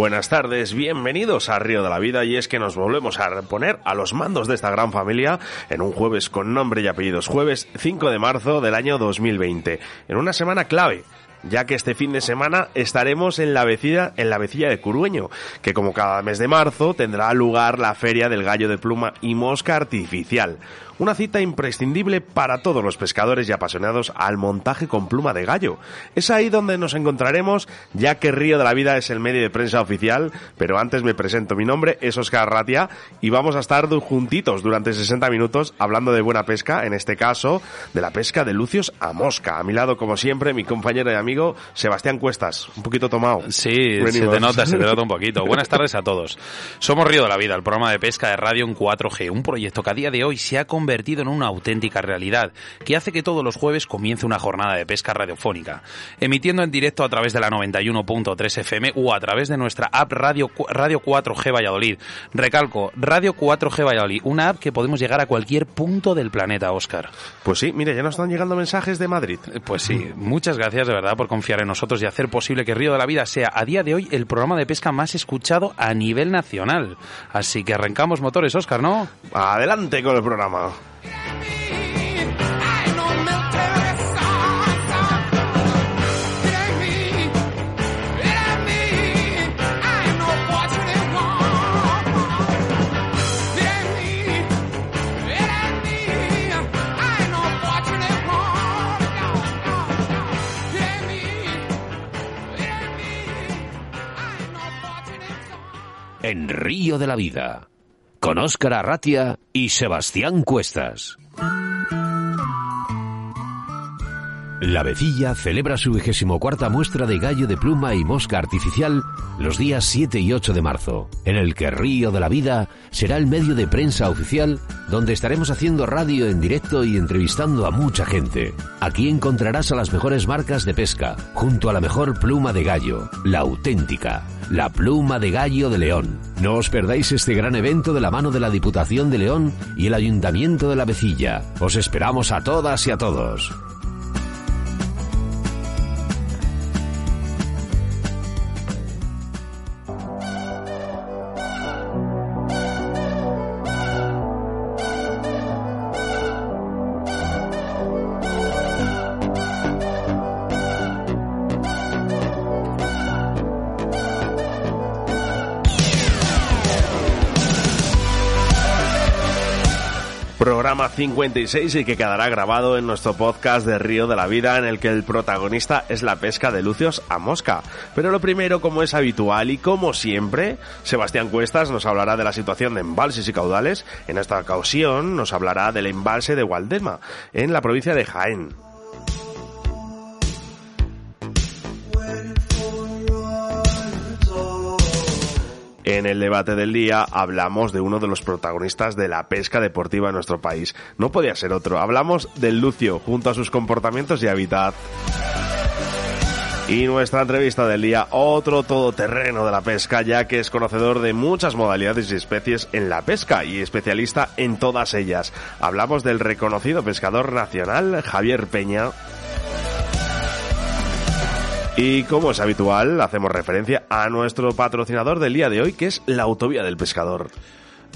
Buenas tardes, bienvenidos a Río de la Vida y es que nos volvemos a poner a los mandos de esta gran familia en un jueves con nombre y apellidos, jueves 5 de marzo del año 2020, en una semana clave ya que este fin de semana estaremos en la vecilla, en la vecilla de Curueño, que como cada mes de marzo tendrá lugar la Feria del Gallo de Pluma y Mosca Artificial, una cita imprescindible para todos los pescadores y apasionados al montaje con pluma de gallo. Es ahí donde nos encontraremos, ya que Río de la Vida es el medio de prensa oficial, pero antes me presento. Mi nombre es Oscar Ratia y vamos a estar juntitos durante 60 minutos hablando de buena pesca, en este caso de la pesca de lucios a mosca. A mi lado, como siempre, mi compañero y amigo Sebastián Cuestas, un poquito tomado. Sí, se te nota, se te nota un poquito. Buenas tardes a todos. Somos Río de la Vida, el programa de pesca de radio en 4G, un proyecto que a día de hoy se ha convertido convertido en una auténtica realidad, que hace que todos los jueves comience una jornada de pesca radiofónica, emitiendo en directo a través de la 91.3 FM o a través de nuestra app Radio, Radio 4G Valladolid. Recalco, Radio 4G Valladolid, una app que podemos llegar a cualquier punto del planeta, Oscar. Pues sí, mire, ya nos están llegando mensajes de Madrid. Pues sí, muchas gracias de verdad por confiar en nosotros y hacer posible que Río de la Vida sea a día de hoy el programa de pesca más escuchado a nivel nacional. Así que arrancamos motores, Oscar, ¿no? Adelante con el programa. En Río de la Vida con Óscar Arratia y Sebastián Cuestas. La Vecilla celebra su vigésimo cuarta muestra de gallo de pluma y mosca artificial los días 7 y 8 de marzo, en el que Río de la Vida será el medio de prensa oficial donde estaremos haciendo radio en directo y entrevistando a mucha gente. Aquí encontrarás a las mejores marcas de pesca, junto a la mejor pluma de gallo, la auténtica, la pluma de gallo de León. No os perdáis este gran evento de la mano de la Diputación de León y el Ayuntamiento de la Vecilla. Os esperamos a todas y a todos. Programa 56 y que quedará grabado en nuestro podcast de Río de la Vida en el que el protagonista es la pesca de lucios a mosca. Pero lo primero, como es habitual y como siempre, Sebastián Cuestas nos hablará de la situación de embalses y caudales. En esta ocasión nos hablará del embalse de Gualdema, en la provincia de Jaén. En el debate del día hablamos de uno de los protagonistas de la pesca deportiva en nuestro país. No podía ser otro. Hablamos del Lucio junto a sus comportamientos y hábitat. Y nuestra entrevista del día, otro todoterreno de la pesca, ya que es conocedor de muchas modalidades y especies en la pesca y especialista en todas ellas. Hablamos del reconocido pescador nacional Javier Peña. Y como es habitual, hacemos referencia a nuestro patrocinador del día de hoy, que es la Autovía del Pescador.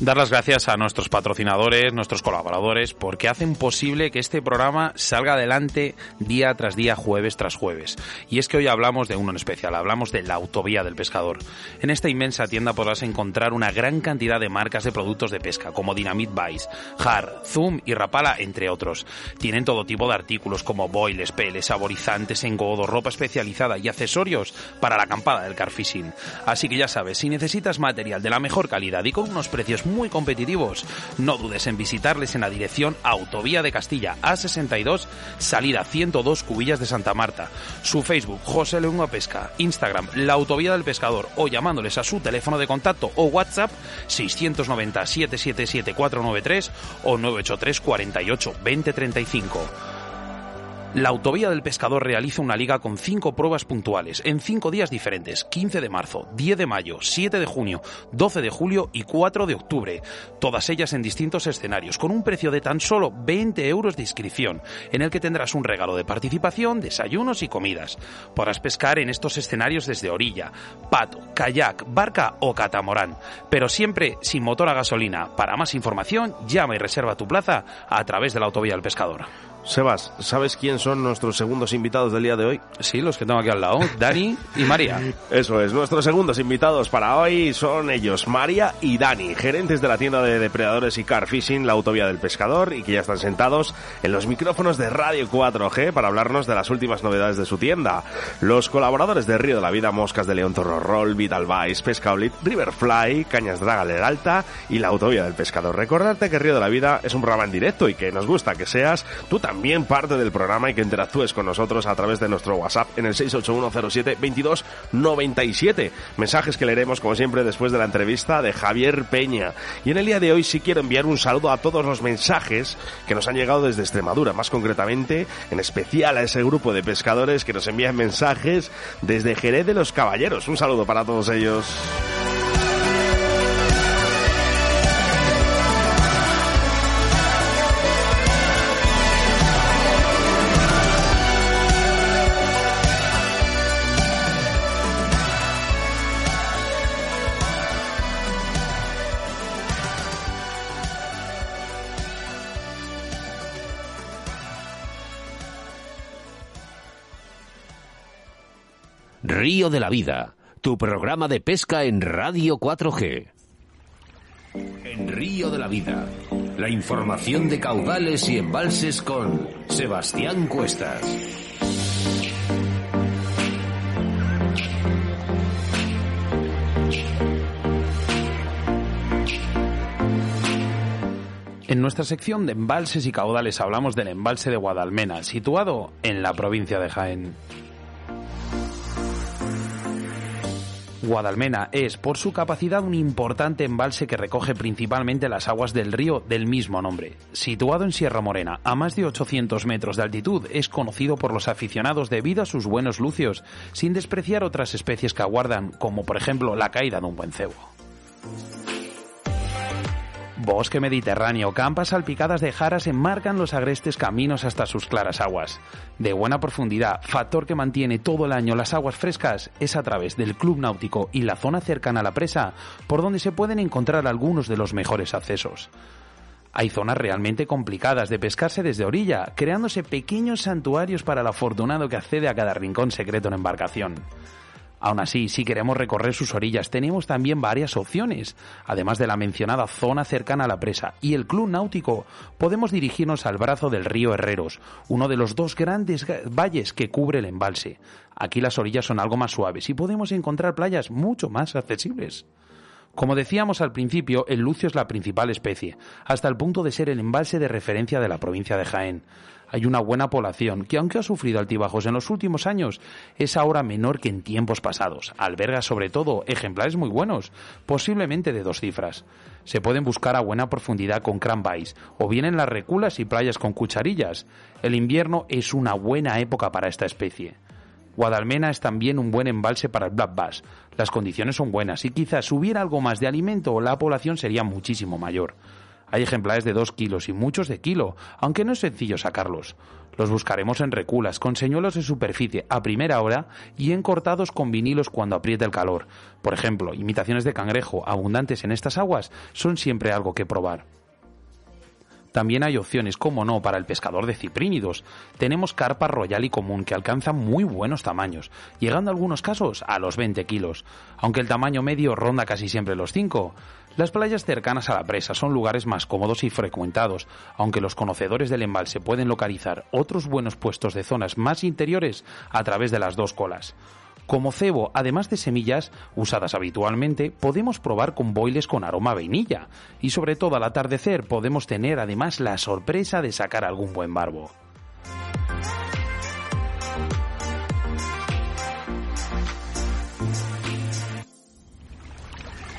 Dar las gracias a nuestros patrocinadores, nuestros colaboradores, porque hacen posible que este programa salga adelante día tras día, jueves tras jueves. Y es que hoy hablamos de uno en especial, hablamos de la Autovía del Pescador. En esta inmensa tienda podrás encontrar una gran cantidad de marcas de productos de pesca, como Dynamite Vice, Har, Zoom y Rapala, entre otros. Tienen todo tipo de artículos como boiles, peles, saborizantes, engodo, ropa especializada y accesorios para la acampada del carfishing. Así que ya sabes, si necesitas material de la mejor calidad y con unos precios muy competitivos. No dudes en visitarles en la dirección Autovía de Castilla A62, salida 102 Cubillas de Santa Marta. Su Facebook José León Pesca, Instagram La Autovía del Pescador o llamándoles a su teléfono de contacto o WhatsApp 690 777 493 o 983 48 2035. La Autovía del Pescador realiza una liga con cinco pruebas puntuales en cinco días diferentes, 15 de marzo, 10 de mayo, 7 de junio, 12 de julio y 4 de octubre, todas ellas en distintos escenarios, con un precio de tan solo 20 euros de inscripción, en el que tendrás un regalo de participación, desayunos y comidas. Podrás pescar en estos escenarios desde orilla, pato, kayak, barca o catamarán, pero siempre sin motor a gasolina. Para más información, llama y reserva tu plaza a través de la Autovía del Pescador. Sebas, ¿sabes quién son nuestros segundos invitados del día de hoy? Sí, los que tengo aquí al lado, Dani y María. Eso es, nuestros segundos invitados para hoy son ellos, María y Dani, gerentes de la tienda de depredadores y car fishing, la autovía del pescador, y que ya están sentados en los micrófonos de Radio 4G para hablarnos de las últimas novedades de su tienda. Los colaboradores de Río de la Vida, Moscas de León Torro Roll, Vital Vice, Pescaolit, Riverfly, Cañas Draga Alta y la autovía del pescador. Recordarte que Río de la Vida es un programa en directo y que nos gusta que seas tú también también parte del programa y que interactúes con nosotros a través de nuestro WhatsApp en el 681072297. Mensajes que leeremos como siempre después de la entrevista de Javier Peña. Y en el día de hoy sí quiero enviar un saludo a todos los mensajes que nos han llegado desde Extremadura, más concretamente en especial a ese grupo de pescadores que nos envían mensajes desde Jerez de los Caballeros. Un saludo para todos ellos. Río de la Vida, tu programa de pesca en Radio 4G. En Río de la Vida, la información de caudales y embalses con Sebastián Cuestas. En nuestra sección de embalses y caudales hablamos del embalse de Guadalmena, situado en la provincia de Jaén. Guadalmena es, por su capacidad, un importante embalse que recoge principalmente las aguas del río del mismo nombre. Situado en Sierra Morena, a más de 800 metros de altitud, es conocido por los aficionados debido a sus buenos lucios, sin despreciar otras especies que aguardan, como por ejemplo la caída de un buen cebo. Bosque mediterráneo, campas salpicadas de jaras enmarcan los agrestes caminos hasta sus claras aguas. De buena profundidad, factor que mantiene todo el año las aguas frescas, es a través del club náutico y la zona cercana a la presa por donde se pueden encontrar algunos de los mejores accesos. Hay zonas realmente complicadas de pescarse desde orilla, creándose pequeños santuarios para el afortunado que accede a cada rincón secreto en embarcación. Aún así, si queremos recorrer sus orillas, tenemos también varias opciones. Además de la mencionada zona cercana a la presa y el club náutico, podemos dirigirnos al brazo del río Herreros, uno de los dos grandes valles que cubre el embalse. Aquí las orillas son algo más suaves y podemos encontrar playas mucho más accesibles. Como decíamos al principio, el lucio es la principal especie, hasta el punto de ser el embalse de referencia de la provincia de Jaén hay una buena población que, aunque ha sufrido altibajos en los últimos años, es ahora menor que en tiempos pasados. Alberga sobre todo ejemplares muy buenos, posiblemente de dos cifras. Se pueden buscar a buena profundidad con cranbais o bien en las reculas y playas con cucharillas. El invierno es una buena época para esta especie. Guadalmena es también un buen embalse para el black bass. Las condiciones son buenas y quizás hubiera algo más de alimento la población sería muchísimo mayor. Hay ejemplares de 2 kilos y muchos de kilo, aunque no es sencillo sacarlos. Los buscaremos en reculas, con señuelos de superficie a primera hora y encortados con vinilos cuando apriete el calor. Por ejemplo, imitaciones de cangrejo abundantes en estas aguas son siempre algo que probar. También hay opciones, como no, para el pescador de ciprínidos. Tenemos carpa royal y común que alcanzan muy buenos tamaños, llegando en algunos casos a los 20 kilos, aunque el tamaño medio ronda casi siempre los 5. Las playas cercanas a la presa son lugares más cómodos y frecuentados, aunque los conocedores del embalse pueden localizar otros buenos puestos de zonas más interiores a través de las dos colas. Como cebo, además de semillas usadas habitualmente, podemos probar con boiles con aroma a vainilla. Y sobre todo al atardecer podemos tener además la sorpresa de sacar algún buen barbo.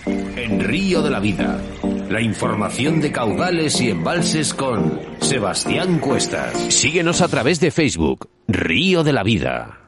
En Río de la Vida, La información de caudales y embalses con Sebastián Cuestas. Síguenos a través de Facebook, Río de la Vida.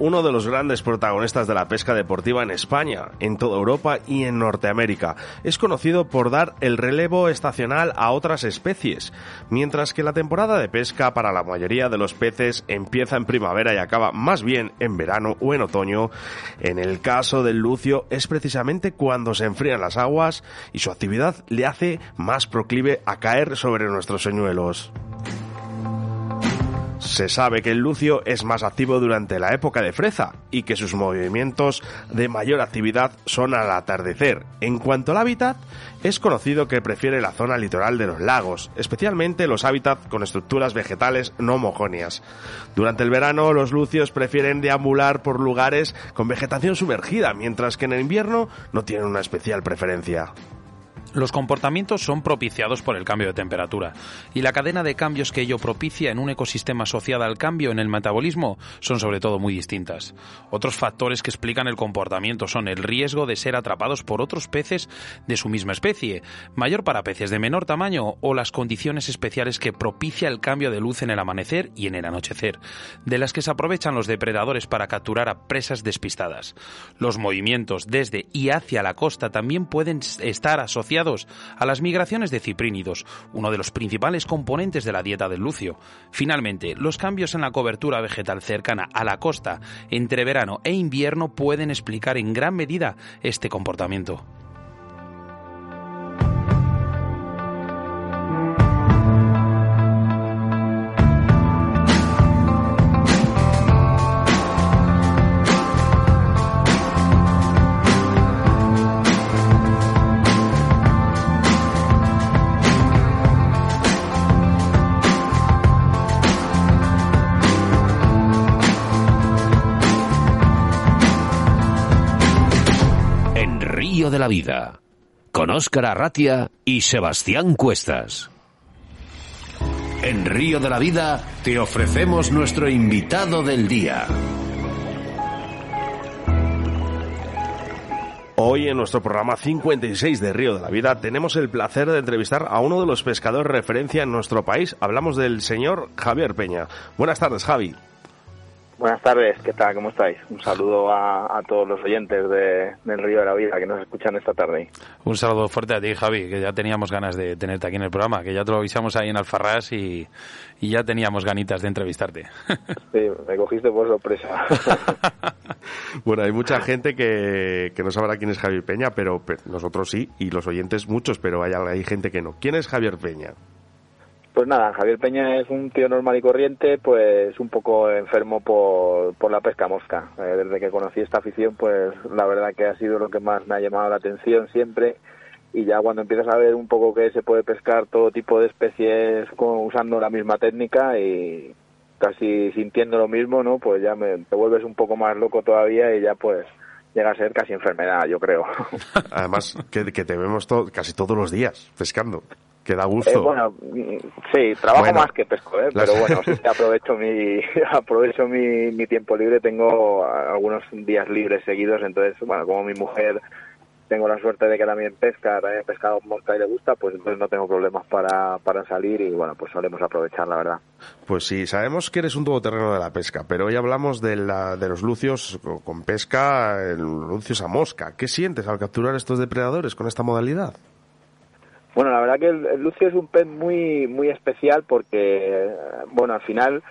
Uno de los grandes protagonistas de la pesca deportiva en España, en toda Europa y en Norteamérica. Es conocido por dar el relevo estacional a otras especies, mientras que la temporada de pesca para la mayoría de los peces empieza en primavera y acaba más bien en verano o en otoño. En el caso del lucio es precisamente cuando se enfrían las aguas y su actividad le hace más proclive a caer sobre nuestros señuelos. Se sabe que el lucio es más activo durante la época de freza y que sus movimientos de mayor actividad son al atardecer. En cuanto al hábitat, es conocido que prefiere la zona litoral de los lagos, especialmente los hábitats con estructuras vegetales no homogéneas. Durante el verano, los lucios prefieren deambular por lugares con vegetación sumergida, mientras que en el invierno no tienen una especial preferencia. Los comportamientos son propiciados por el cambio de temperatura y la cadena de cambios que ello propicia en un ecosistema asociado al cambio en el metabolismo son sobre todo muy distintas. Otros factores que explican el comportamiento son el riesgo de ser atrapados por otros peces de su misma especie, mayor para peces de menor tamaño o las condiciones especiales que propicia el cambio de luz en el amanecer y en el anochecer, de las que se aprovechan los depredadores para capturar a presas despistadas. Los movimientos desde y hacia la costa también pueden estar asociados a las migraciones de ciprínidos, uno de los principales componentes de la dieta del lucio. Finalmente, los cambios en la cobertura vegetal cercana a la costa entre verano e invierno pueden explicar en gran medida este comportamiento. De la Vida, con Óscar Arratia y Sebastián Cuestas. En Río de la Vida te ofrecemos nuestro invitado del día. Hoy en nuestro programa 56 de Río de la Vida tenemos el placer de entrevistar a uno de los pescadores referencia en nuestro país. Hablamos del señor Javier Peña. Buenas tardes, Javi. Buenas tardes, ¿qué tal? ¿Cómo estáis? Un saludo a, todos los oyentes de, del Río de la Vida que nos escuchan esta tarde. Un saludo fuerte a ti, Javi, que ya teníamos ganas de tenerte aquí en el programa, que ya te lo avisamos ahí en Alfarrás y, ya teníamos ganitas de entrevistarte. Sí, me cogiste por sorpresa. bueno, hay mucha gente que, que no sabrá quién es Javier Peña, pero, nosotros sí, y los oyentes muchos, pero hay, hay gente que no. ¿Quién es Javier Peña? Pues nada, Javier Peña es un tío normal y corriente, pues un poco enfermo por, por la pesca mosca. Eh, desde que conocí esta afición, pues la verdad que ha sido lo que más me ha llamado la atención siempre. Y ya cuando empiezas a ver un poco que se puede pescar todo tipo de especies usando la misma técnica y casi sintiendo lo mismo, ¿no? Pues ya me, te vuelves un poco más loco todavía y ya pues llega a ser casi enfermedad, yo creo. Además, que, que te vemos casi todos los días pescando que da gusto. Eh, bueno, sí, trabajo más que pesco, ¿eh? pero bueno, sí, aprovecho mi aprovecho mi, mi tiempo libre, tengo algunos días libres seguidos, entonces, bueno, como mi mujer tengo la suerte de que también pesca, también pescado mosca y le gusta, pues entonces no tengo problemas para, para salir y bueno, pues solemos aprovechar, la verdad. Pues sí, sabemos que eres un todoterreno de la pesca, pero hoy hablamos de, la, de los lucios con pesca, lucios a mosca. ¿Qué sientes al capturar estos depredadores con esta modalidad? Bueno, la verdad que el, lucio es un pez muy muy especial porque, bueno, al final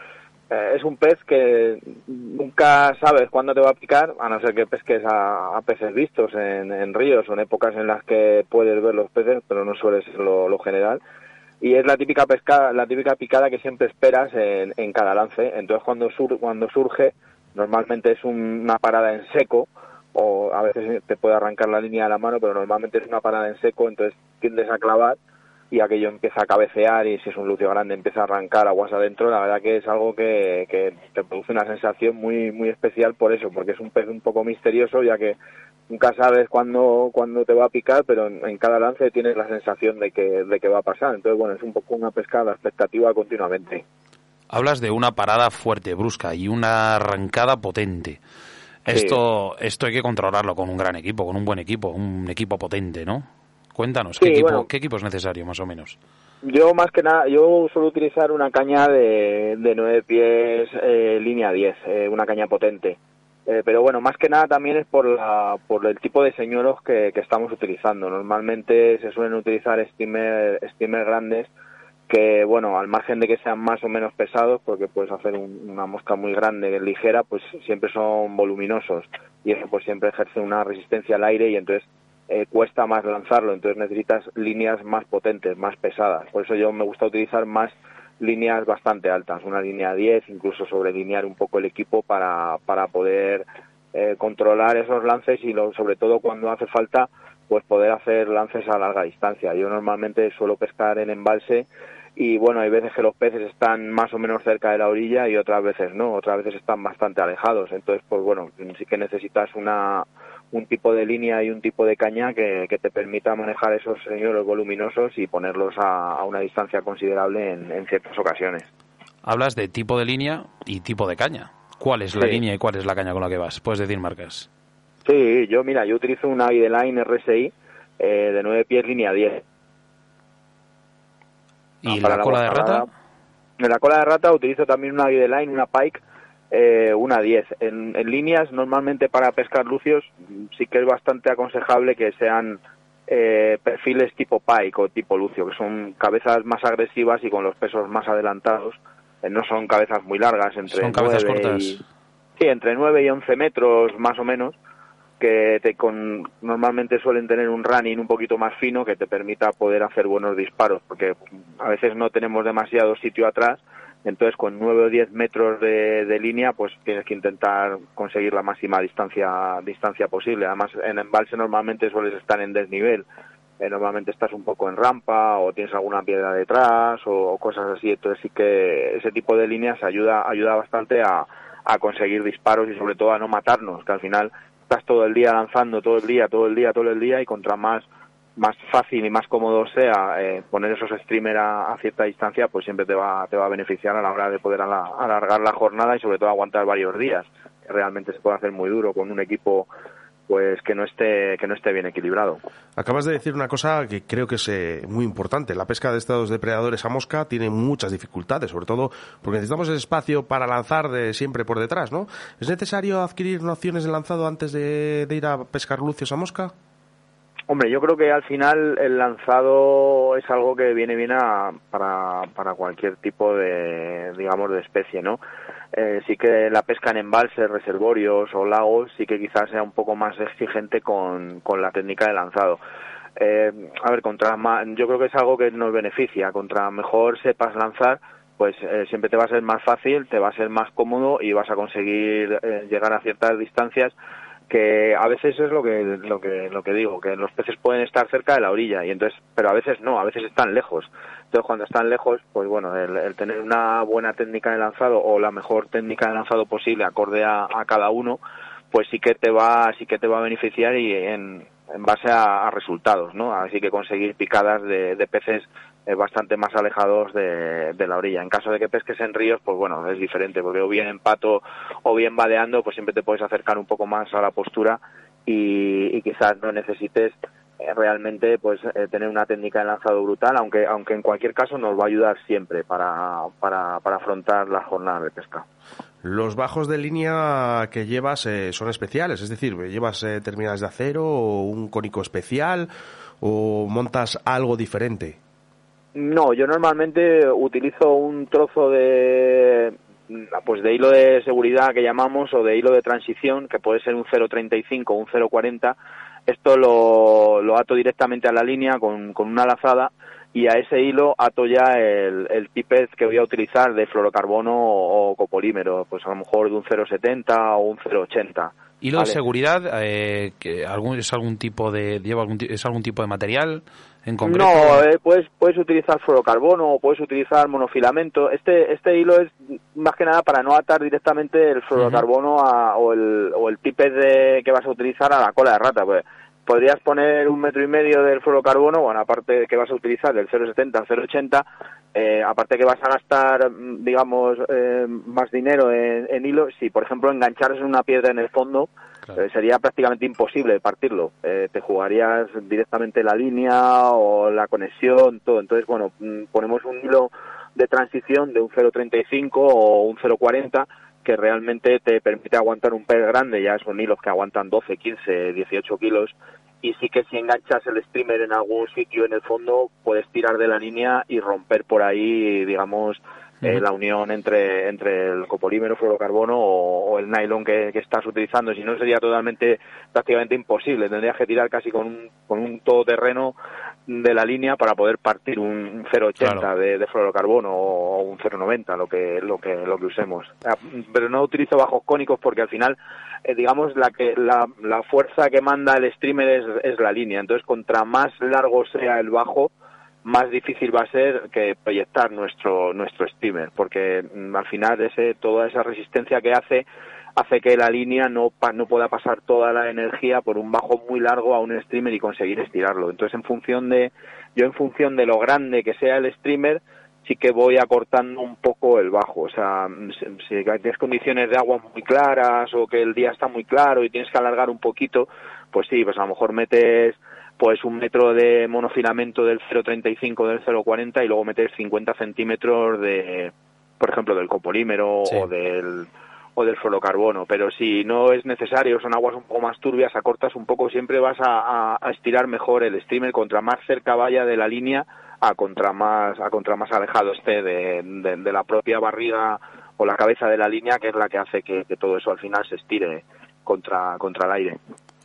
eh, es un pez que nunca sabes cuándo te va a picar, a no ser que pesques a, peces vistos en, ríos o en épocas en las que puedes ver los peces, pero no suele ser lo, general. Y es la típica pesca, la típica picada que siempre esperas en, cada lance. Entonces cuando, cuando surge, normalmente es una parada en seco, o a veces te puede arrancar la línea de la mano, pero normalmente es una parada en seco, entonces tiendes a clavar y aquello empieza a cabecear y si es un lucio grande empieza a arrancar aguas adentro, la verdad que es algo que, que te produce una sensación muy muy especial por eso, porque es un pez un poco misterioso ya que nunca sabes cuándo, cuándo te va a picar, pero en, cada lance tienes la sensación de que, de que va a pasar. Entonces, bueno, es un poco una pescada expectativa continuamente. Hablas de una parada fuerte, brusca y una arrancada potente. Esto, esto hay que controlarlo con un gran equipo, con un buen equipo, un equipo potente, ¿no? Cuéntanos, ¿qué, equipo, ¿qué equipo es necesario más o menos? Yo más que nada, yo suelo utilizar una caña de, de 9 pies eh, línea 10, eh, una caña potente. Eh, pero bueno, más que nada también es por, la, por el tipo de señuelos que, estamos utilizando. Normalmente se suelen utilizar steamer, steamer grandes que, bueno, al margen de que sean más o menos pesados, porque puedes hacer una mosca muy grande, ligera, pues siempre son voluminosos y eso pues siempre ejerce una resistencia al aire y entonces eh, cuesta más lanzarlo, entonces necesitas líneas más potentes, más pesadas. Por eso yo me gusta utilizar más líneas bastante altas, una línea 10, incluso sobrelinear un poco el equipo para, para poder eh, controlar esos lances y lo, sobre todo cuando hace falta pues poder hacer lances a larga distancia. Yo normalmente suelo pescar en embalse y bueno, hay veces que los peces están más o menos cerca de la orilla y otras veces no, otras veces están bastante alejados. Entonces, pues bueno, sí que necesitas una, un tipo de línea y un tipo de caña que, te permita manejar esos señuelos voluminosos y ponerlos a, una distancia considerable en, ciertas ocasiones. Hablas de tipo de línea y tipo de caña. ¿Cuál es la línea y cuál es la caña con la que vas? ¿Puedes decir marcas? Sí, yo mira, yo utilizo una Videline RSI eh, de 9 pies línea 10. ¿Y la, cola de rata? En la cola de rata utilizo también una Videline, una Pike eh, una 10. En, líneas, normalmente para pescar lucios, sí que es bastante aconsejable que sean eh, perfiles tipo pike o tipo lucio, que son cabezas más agresivas y con los pesos más adelantados. Eh, no son cabezas muy largas, entre son cabezas cortas. sí, entre 9 y 11 metros más o menos, que te con, normalmente suelen tener un running un poquito más fino que te permita poder hacer buenos disparos, porque a veces no tenemos demasiado sitio atrás entonces, con 9 o 10 metros de, línea, pues tienes que intentar conseguir la máxima distancia, distancia posible. Además, en embalse normalmente sueles estar en desnivel. Eh, normalmente estás un poco en rampa o tienes alguna piedra detrás o, cosas así. Entonces, sí que ese tipo de líneas ayuda, ayuda bastante a, a conseguir disparos y sobre todo a no matarnos, que al final estás todo el día lanzando, todo el día, todo el día, todo el día y contra más más fácil y más cómodo sea eh, poner esos streamers a, cierta distancia, pues siempre te va, te va a beneficiar a la hora de poder alargar la jornada y sobre todo aguantar varios días, realmente se puede hacer muy duro con un equipo pues que no esté que no esté bien equilibrado. Acabas de decir una cosa que creo que es eh, muy importante. La pesca de estos depredadores a mosca tiene muchas dificultades, sobre todo porque necesitamos el espacio para lanzar de siempre por detrás, ¿no? ¿Es necesario adquirir nociones de lanzado antes de, de ir a pescar lucios a mosca? Hombre, yo creo que al final el lanzado es algo que viene bien para, para cualquier tipo de, digamos, de especie, ¿no? Eh, sí que la pesca en embalses, reservorios o lagos sí que quizás sea un poco más exigente con, con la técnica de lanzado. Eh, a ver, contra yo creo que es algo que nos beneficia. Contra mejor sepas lanzar, pues eh, siempre te va a ser más fácil, te va a ser más cómodo y vas a conseguir llegar a ciertas distancias que a veces es lo que lo que lo que digo que los peces pueden estar cerca de la orilla y entonces pero a veces no a veces están lejos entonces cuando están lejos pues bueno el, tener una buena técnica de lanzado o la mejor técnica de lanzado posible acorde a, cada uno pues sí que te va sí que te va a beneficiar y en, en base a, resultados no así que conseguir picadas de, de peces bastante más alejados de, la orilla. En caso de que pesques en ríos, pues bueno, es diferente, porque o bien en pato o bien vadeando, pues siempre te puedes acercar un poco más a la postura y, quizás no necesites realmente pues eh, tener una técnica de lanzado brutal, aunque, aunque en cualquier caso nos va a ayudar siempre para, para, para afrontar la jornada de pesca. Los bajos de línea que llevas son especiales, es decir, llevas terminales de acero o un cónico especial o montas algo diferente. No, yo normalmente utilizo un trozo de, pues de hilo de seguridad que llamamos o de hilo de transición, que puede ser un 0.35 o un 0.40. Esto lo, lo ato directamente a la línea con, con una lazada y a ese hilo ato ya el, el tipez que voy a utilizar de fluorocarbono o, copolímero, pues a lo mejor de un 0,70 o un 0,80. ¿Hilo de seguridad eh, que algún, es algún tipo de lleva algún, es algún tipo de material en concreto? No, eh, puedes puedes utilizar fluorocarbono o puedes utilizar monofilamento. Este este hilo es más que nada para no atar directamente el fluorocarbono o el o el tipez de, que vas a utilizar a la cola de rata, pues podrías poner un metro y medio del fluorocarbono, bueno, aparte de que vas a utilizar el 0,70 al 0,80, eh, aparte que vas a gastar, mm, digamos, eh, más dinero en, hilo, si por ejemplo engancharas una piedra en el fondo, eh, sería prácticamente imposible partirlo. Eh, te jugarías directamente la línea o la conexión, todo. Entonces, bueno, mm, ponemos un hilo de transición de un 0,35 o un 0,40 que realmente te permite aguantar un pez grande, ya son hilos que aguantan 12, 15, 18 kilos, y sí que si enganchas el streamer en algún sitio en el fondo, puedes tirar de la línea y romper por ahí, digamos, eh, la unión entre, entre el copolímero, fluorocarbono o, o el nylon que, que, estás utilizando. Si no, sería totalmente, prácticamente imposible. Tendrías que tirar casi con un, con un todoterreno de la línea para poder partir un 0,80 de, de, fluorocarbono o un 0,90, lo que, lo que, lo que usemos. Pero no utilizo bajos cónicos porque al final, eh, digamos, la, que, la, la fuerza que manda el streamer es, es la línea. Entonces, contra más largo sea el bajo, más difícil va a ser que proyectar nuestro nuestro streamer porque mm, al final ese toda esa resistencia que hace hace que la línea no no pueda pasar toda la energía por un bajo muy largo a un streamer y conseguir estirarlo. Entonces en función de yo en función de lo grande que sea el streamer sí que voy acortando un poco el bajo. O sea mm, si tienes condiciones de agua muy claras o que el día está muy claro y tienes que alargar un poquito pues sí pues a lo mejor metes pues un metro de monofilamento del 0,35 del 0,40 y luego meter 50 centímetros de, por ejemplo, del copolímero o del o del fluorocarbono, pero si no es necesario, son aguas un poco más turbias, acortas un poco, siempre vas a, a, estirar mejor el streamer contra más cerca vaya de la línea a contra más a contra más alejado esté de, de, la propia barriga o la cabeza de la línea, que es la que hace que, que todo eso al final se estire contra contra el aire.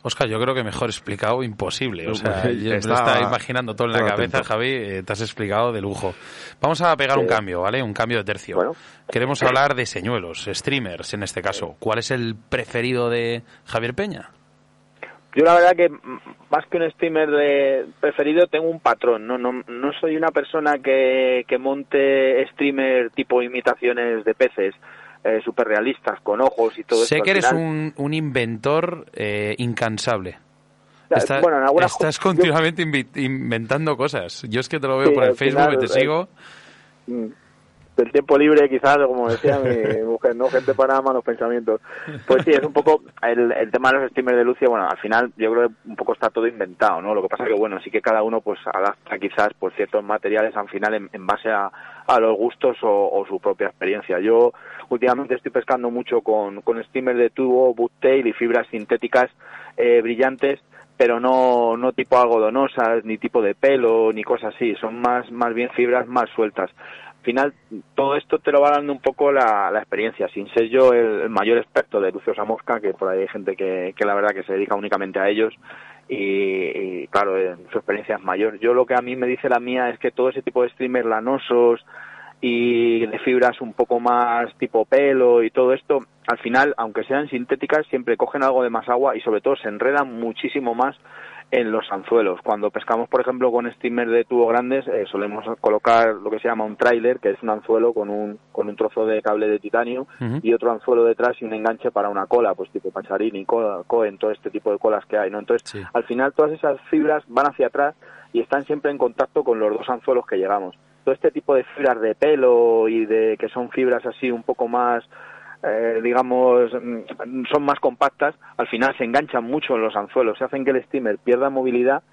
Oscar, yo creo que mejor explicado imposible. O sea, yo me estaba imaginando todo en la cabeza, Javi, eh, te has explicado de lujo. Vamos a pegar un cambio, ¿vale? Un cambio de tercio. Queremos hablar de señuelos, streamers en este caso. ¿Cuál es el preferido de Javier Peña? Yo la verdad que más que un streamer de preferido tengo un patrón, no no no soy una persona que, que monte streamer tipo imitaciones de peces eh, súper realistas, con ojos y todo eso. Sé que eres un, un, inventor eh, incansable. Estás, estás continuamente inventando cosas. Yo es que te lo veo por el Facebook y te sigo. Mm, el tiempo libre, quizás, como decía mi mujer, no gente para malos pensamientos. Pues sí, es un poco el, el tema de los streamers de Lucia, bueno, al final yo creo que un poco está todo inventado, ¿no? Lo que pasa que, bueno, sí que cada uno pues adapta quizás pues ciertos materiales al final en, base a, a, los gustos o, o, su propia experiencia. Yo últimamente estoy pescando mucho con, con streamers de tubo, boottail y fibras sintéticas eh, brillantes, pero no, no tipo algodonosas, ni tipo de pelo, ni cosas así, son más, más bien fibras más sueltas. Final todo esto te lo va dando un poco la, la experiencia, sin ser yo el, mayor experto de Lucio Samosca, que por ahí hay gente que, que la verdad que se dedica únicamente a ellos. Y, claro, su experiencia es mayor. Yo lo que a mí me dice la mía es que todo ese tipo de streamers lanosos y de fibras un poco más tipo pelo y todo esto, al final, aunque sean sintéticas, siempre cogen algo de más agua y sobre todo se enredan muchísimo más en los anzuelos. Cuando pescamos, por ejemplo, con steamer de tubo grandes, eh, solemos colocar lo que se llama un trailer, que es un anzuelo con un, con un trozo de cable de titanio y otro anzuelo detrás y un enganche para una cola, pues tipo pacharini, coen, todo este tipo de colas que hay, ¿no? Entonces, al final todas esas fibras van hacia atrás y están siempre en contacto con los dos anzuelos que llegamos. Todo este tipo de fibras de pelo y de que son fibras así un poco más eh, digamos, mm, son más compactas, al final se enganchan mucho en los anzuelos, se hacen que el steamer pierda movilidad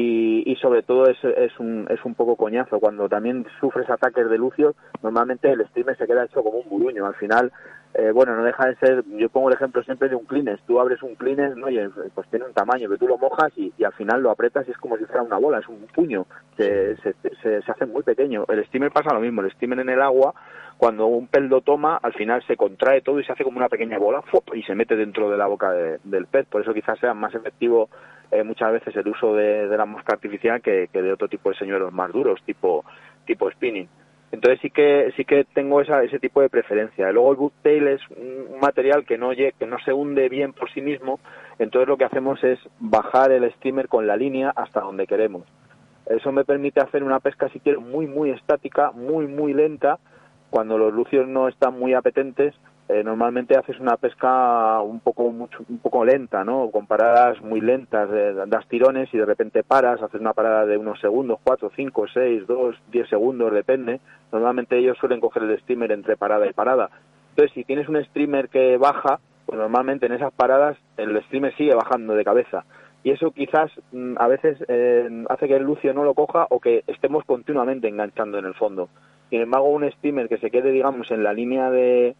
y, sobre todo es, es, un, es un poco coñazo. Cuando también sufres ataques de lucios, normalmente el streamer se queda hecho como un buruño. Al final, eh, bueno, no deja de ser, yo pongo el ejemplo siempre de un Kleenex. Tú abres un Kleenex, ¿no? Y pues tiene un tamaño, que tú lo mojas y, al final lo apretas y es como si fuera una bola, es un puño. Se, se, se, se hace muy pequeño. El steamer pasa lo mismo, el steamer en el agua cuando un pez lo toma, al final se contrae todo y se hace como una pequeña bola y se mete dentro de la boca del pez. Por eso quizás sea más efectivo eh, muchas veces el uso de, la mosca artificial que, de otro tipo de señuelos más duros, tipo, tipo spinning. Entonces sí que sí que tengo esa, ese tipo de preferencia. Luego el booktail es un material que no que no se hunde bien por sí mismo, entonces lo que hacemos es bajar el steamer con la línea hasta donde queremos. Eso me permite hacer una pesca si quiero muy muy estática, muy muy lenta cuando los lucios no están muy apetentes, eh, normalmente haces una pesca un poco mucho, un poco lenta, ¿no? Con paradas muy lentas, das tirones y de repente paras, haces una parada de unos segundos, cuatro, cinco, seis, dos, diez segundos, depende. Normalmente ellos suelen coger el streamer entre parada y parada. Entonces, si tienes un streamer que baja, pues normalmente en esas paradas el streamer sigue bajando de cabeza. Y eso quizás mm, a veces eh, hace que el lucio no lo coja o que estemos continuamente enganchando en el fondo. Sin embargo, un steamer que se quede, digamos, en la línea de,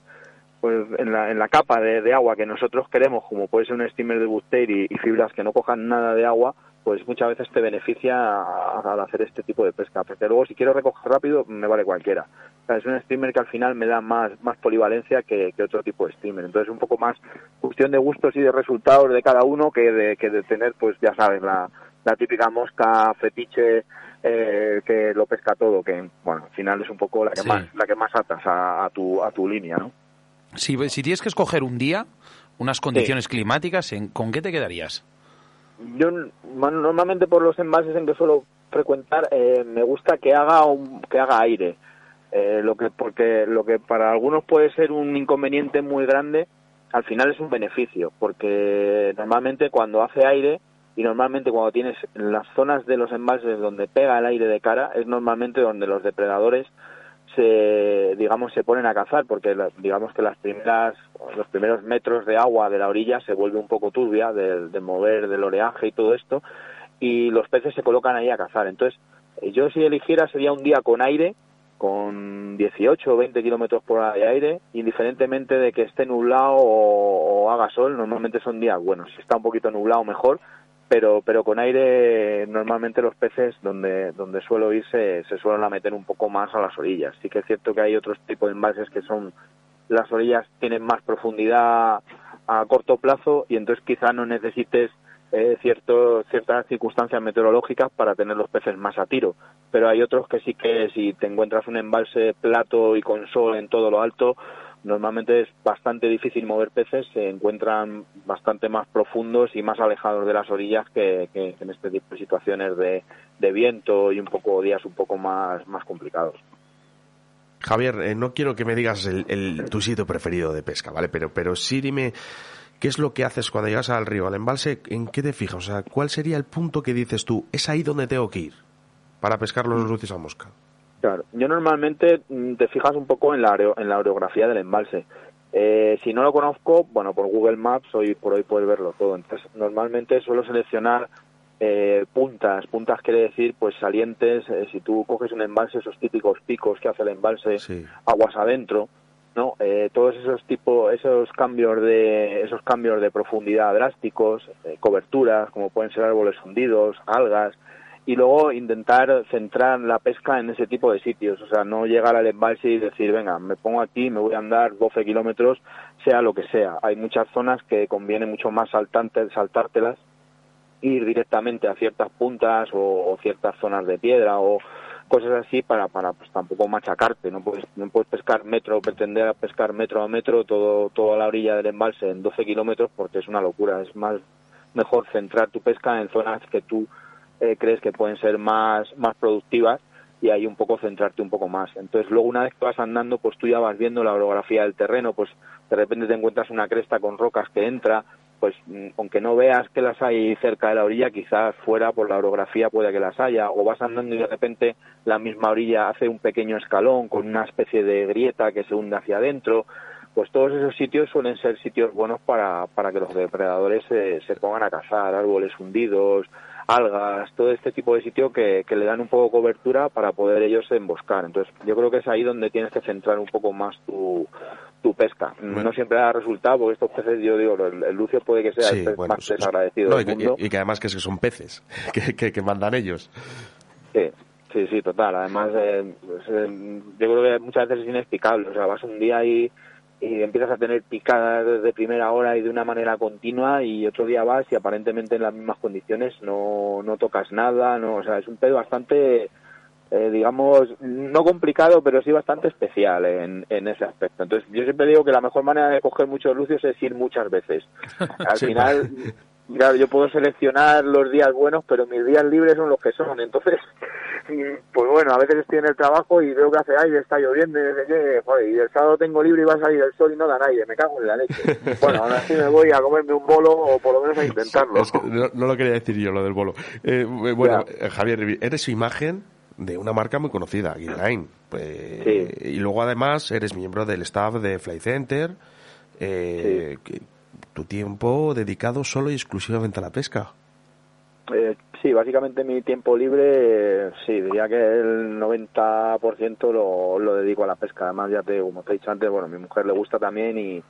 pues en la, en la capa de, agua que nosotros queremos, como puede ser un steamer de buster y, fibras que no cojan nada de agua, pues muchas veces te beneficia al hacer este tipo de pesca. Porque luego, si quiero recoger rápido, me vale cualquiera. es un steamer que al final me da más, más polivalencia que, otro tipo de steamer. Entonces, un poco más cuestión de gustos y de resultados de cada uno que de, que de tener, pues ya sabes, la, la típica mosca fetiche eh, que lo pesca todo, que bueno, al final es un poco la que más la que más atas a, tu a tu línea, ¿no? Si, si tienes que escoger un día, unas condiciones climáticas, ¿con qué te quedarías? Yo normalmente por los embalses en que suelo frecuentar eh, me gusta que haga un, que haga aire. Eh, lo que porque lo que para algunos puede ser un inconveniente muy grande, al final es un beneficio, porque normalmente cuando hace aire y normalmente cuando tienes las zonas de los embalses donde pega el aire de cara es normalmente donde los depredadores se digamos se ponen a cazar porque digamos que las primeras los primeros metros de agua de la orilla se vuelve un poco turbia de, mover del oleaje y todo esto y los peces se colocan ahí a cazar entonces yo si eligiera sería un día con aire con 18 o 20 kilómetros por hora de aire, indiferentemente de que esté nublado o, o, haga sol, normalmente son días buenos. Si está un poquito nublado, mejor, pero pero con aire normalmente los peces donde donde suelo ir se, suelen a meter un poco más a las orillas sí que es cierto que hay otros tipos de embalses que son las orillas tienen más profundidad a corto plazo y entonces quizá no necesites eh, cierto, ciertas circunstancias meteorológicas para tener los peces más a tiro. Pero hay otros que sí que si te encuentras un embalse plato y con sol en todo lo alto, normalmente es bastante difícil mover peces, se encuentran bastante más profundos y más alejados de las orillas que, en este tipo de situaciones de, viento y un poco días un poco más, más complicados. Javier, eh, no quiero que me digas el, tu sitio preferido de pesca, ¿vale? Pero, pero sí dime qué es lo que haces cuando llegas al río, al embalse, ¿en qué te fijas? O sea, ¿cuál sería el punto que dices tú, es ahí donde tengo que ir para pescar los mm. luces a mosca? Claro, yo normalmente mm, te fijas un poco en la, en la orografía del embalse. Eh, si no lo conozco, bueno, por Google Maps hoy por hoy puedes verlo todo. Entonces, normalmente suelo seleccionar eh, puntas. Puntas quiere decir, pues salientes. Eh, si tú coges un embalse, esos típicos picos que hace el embalse, aguas adentro, ¿no? todos esos tipos, esos cambios de, esos cambios de profundidad drásticos, coberturas, como pueden ser árboles hundidos, algas, y luego intentar centrar la pesca en ese tipo de sitios, o sea, no llegar al embalse y decir, venga, me pongo aquí, me voy a andar 12 kilómetros, sea lo que sea. Hay muchas zonas que conviene mucho más saltante, saltártelas, ir directamente a ciertas puntas o, ciertas zonas de piedra o cosas así para, para pues tampoco machacarte, no puedes, no puedes pescar metro, pretender pescar metro a metro todo, toda la orilla del embalse en 12 kilómetros porque es una locura, es más mejor centrar tu pesca en zonas que tú eh, crees que pueden ser más, más productivas y ahí un poco centrarte un poco más. Entonces luego una vez que vas andando, pues tú ya vas viendo la orografía del terreno, pues de repente te encuentras una cresta con rocas que entra, pues mm, aunque no veas que las hay cerca de la orilla, quizás fuera por la orografía puede que las haya, o vas andando y de repente la misma orilla hace un pequeño escalón con una especie de grieta que se hunde hacia adentro, pues todos esos sitios suelen ser sitios buenos para, para que los depredadores se, se pongan a cazar, árboles hundidos, algas, todo este tipo de sitio que, que le dan un poco cobertura para poder ellos emboscar. Entonces, yo creo que es ahí donde tienes que centrar un poco más tu, tu pesca. No siempre da resultado, porque estos peces, yo digo, el, lucio puede que sea el pez más desagradecido del y, mundo. Y, que además que son peces, que, que, mandan ellos. Sí, sí, sí, total. Además, eh, pues, eh, yo creo que muchas veces es inexplicable. O sea, vas un día y, y empiezas a tener picadas desde primera hora y de una manera continua y otro día vas y aparentemente en las mismas condiciones no, no tocas nada. no O sea, es un pez bastante eh, digamos, no complicado, pero sí bastante especial en, en ese aspecto. Entonces, yo siempre digo que la mejor manera de coger muchos lucios es ir muchas veces. Al final, claro, yo puedo seleccionar los días buenos, pero mis días libres son los que son. Entonces, pues bueno, a veces estoy en el trabajo y veo que hace aire, está lloviendo y, joder, y el sábado tengo libre y va a salir el sol y no da aire, me cago en la leche. Bueno, ahora sí me voy a comerme un bolo o por lo menos a intentarlo. no, lo quería decir yo, lo del bolo. Eh, bueno, Javier, eres su imagen de una marca muy conocida, Guideline. Pues, Y luego además eres miembro del staff de Fly Center. Eh, tu tiempo dedicado solo y exclusivamente a la pesca. Eh, sí, básicamente mi tiempo libre, sí, diría que el 90% lo, lo dedico a la pesca. Además, ya te, como te he dicho antes, bueno, a mi mujer le gusta también y,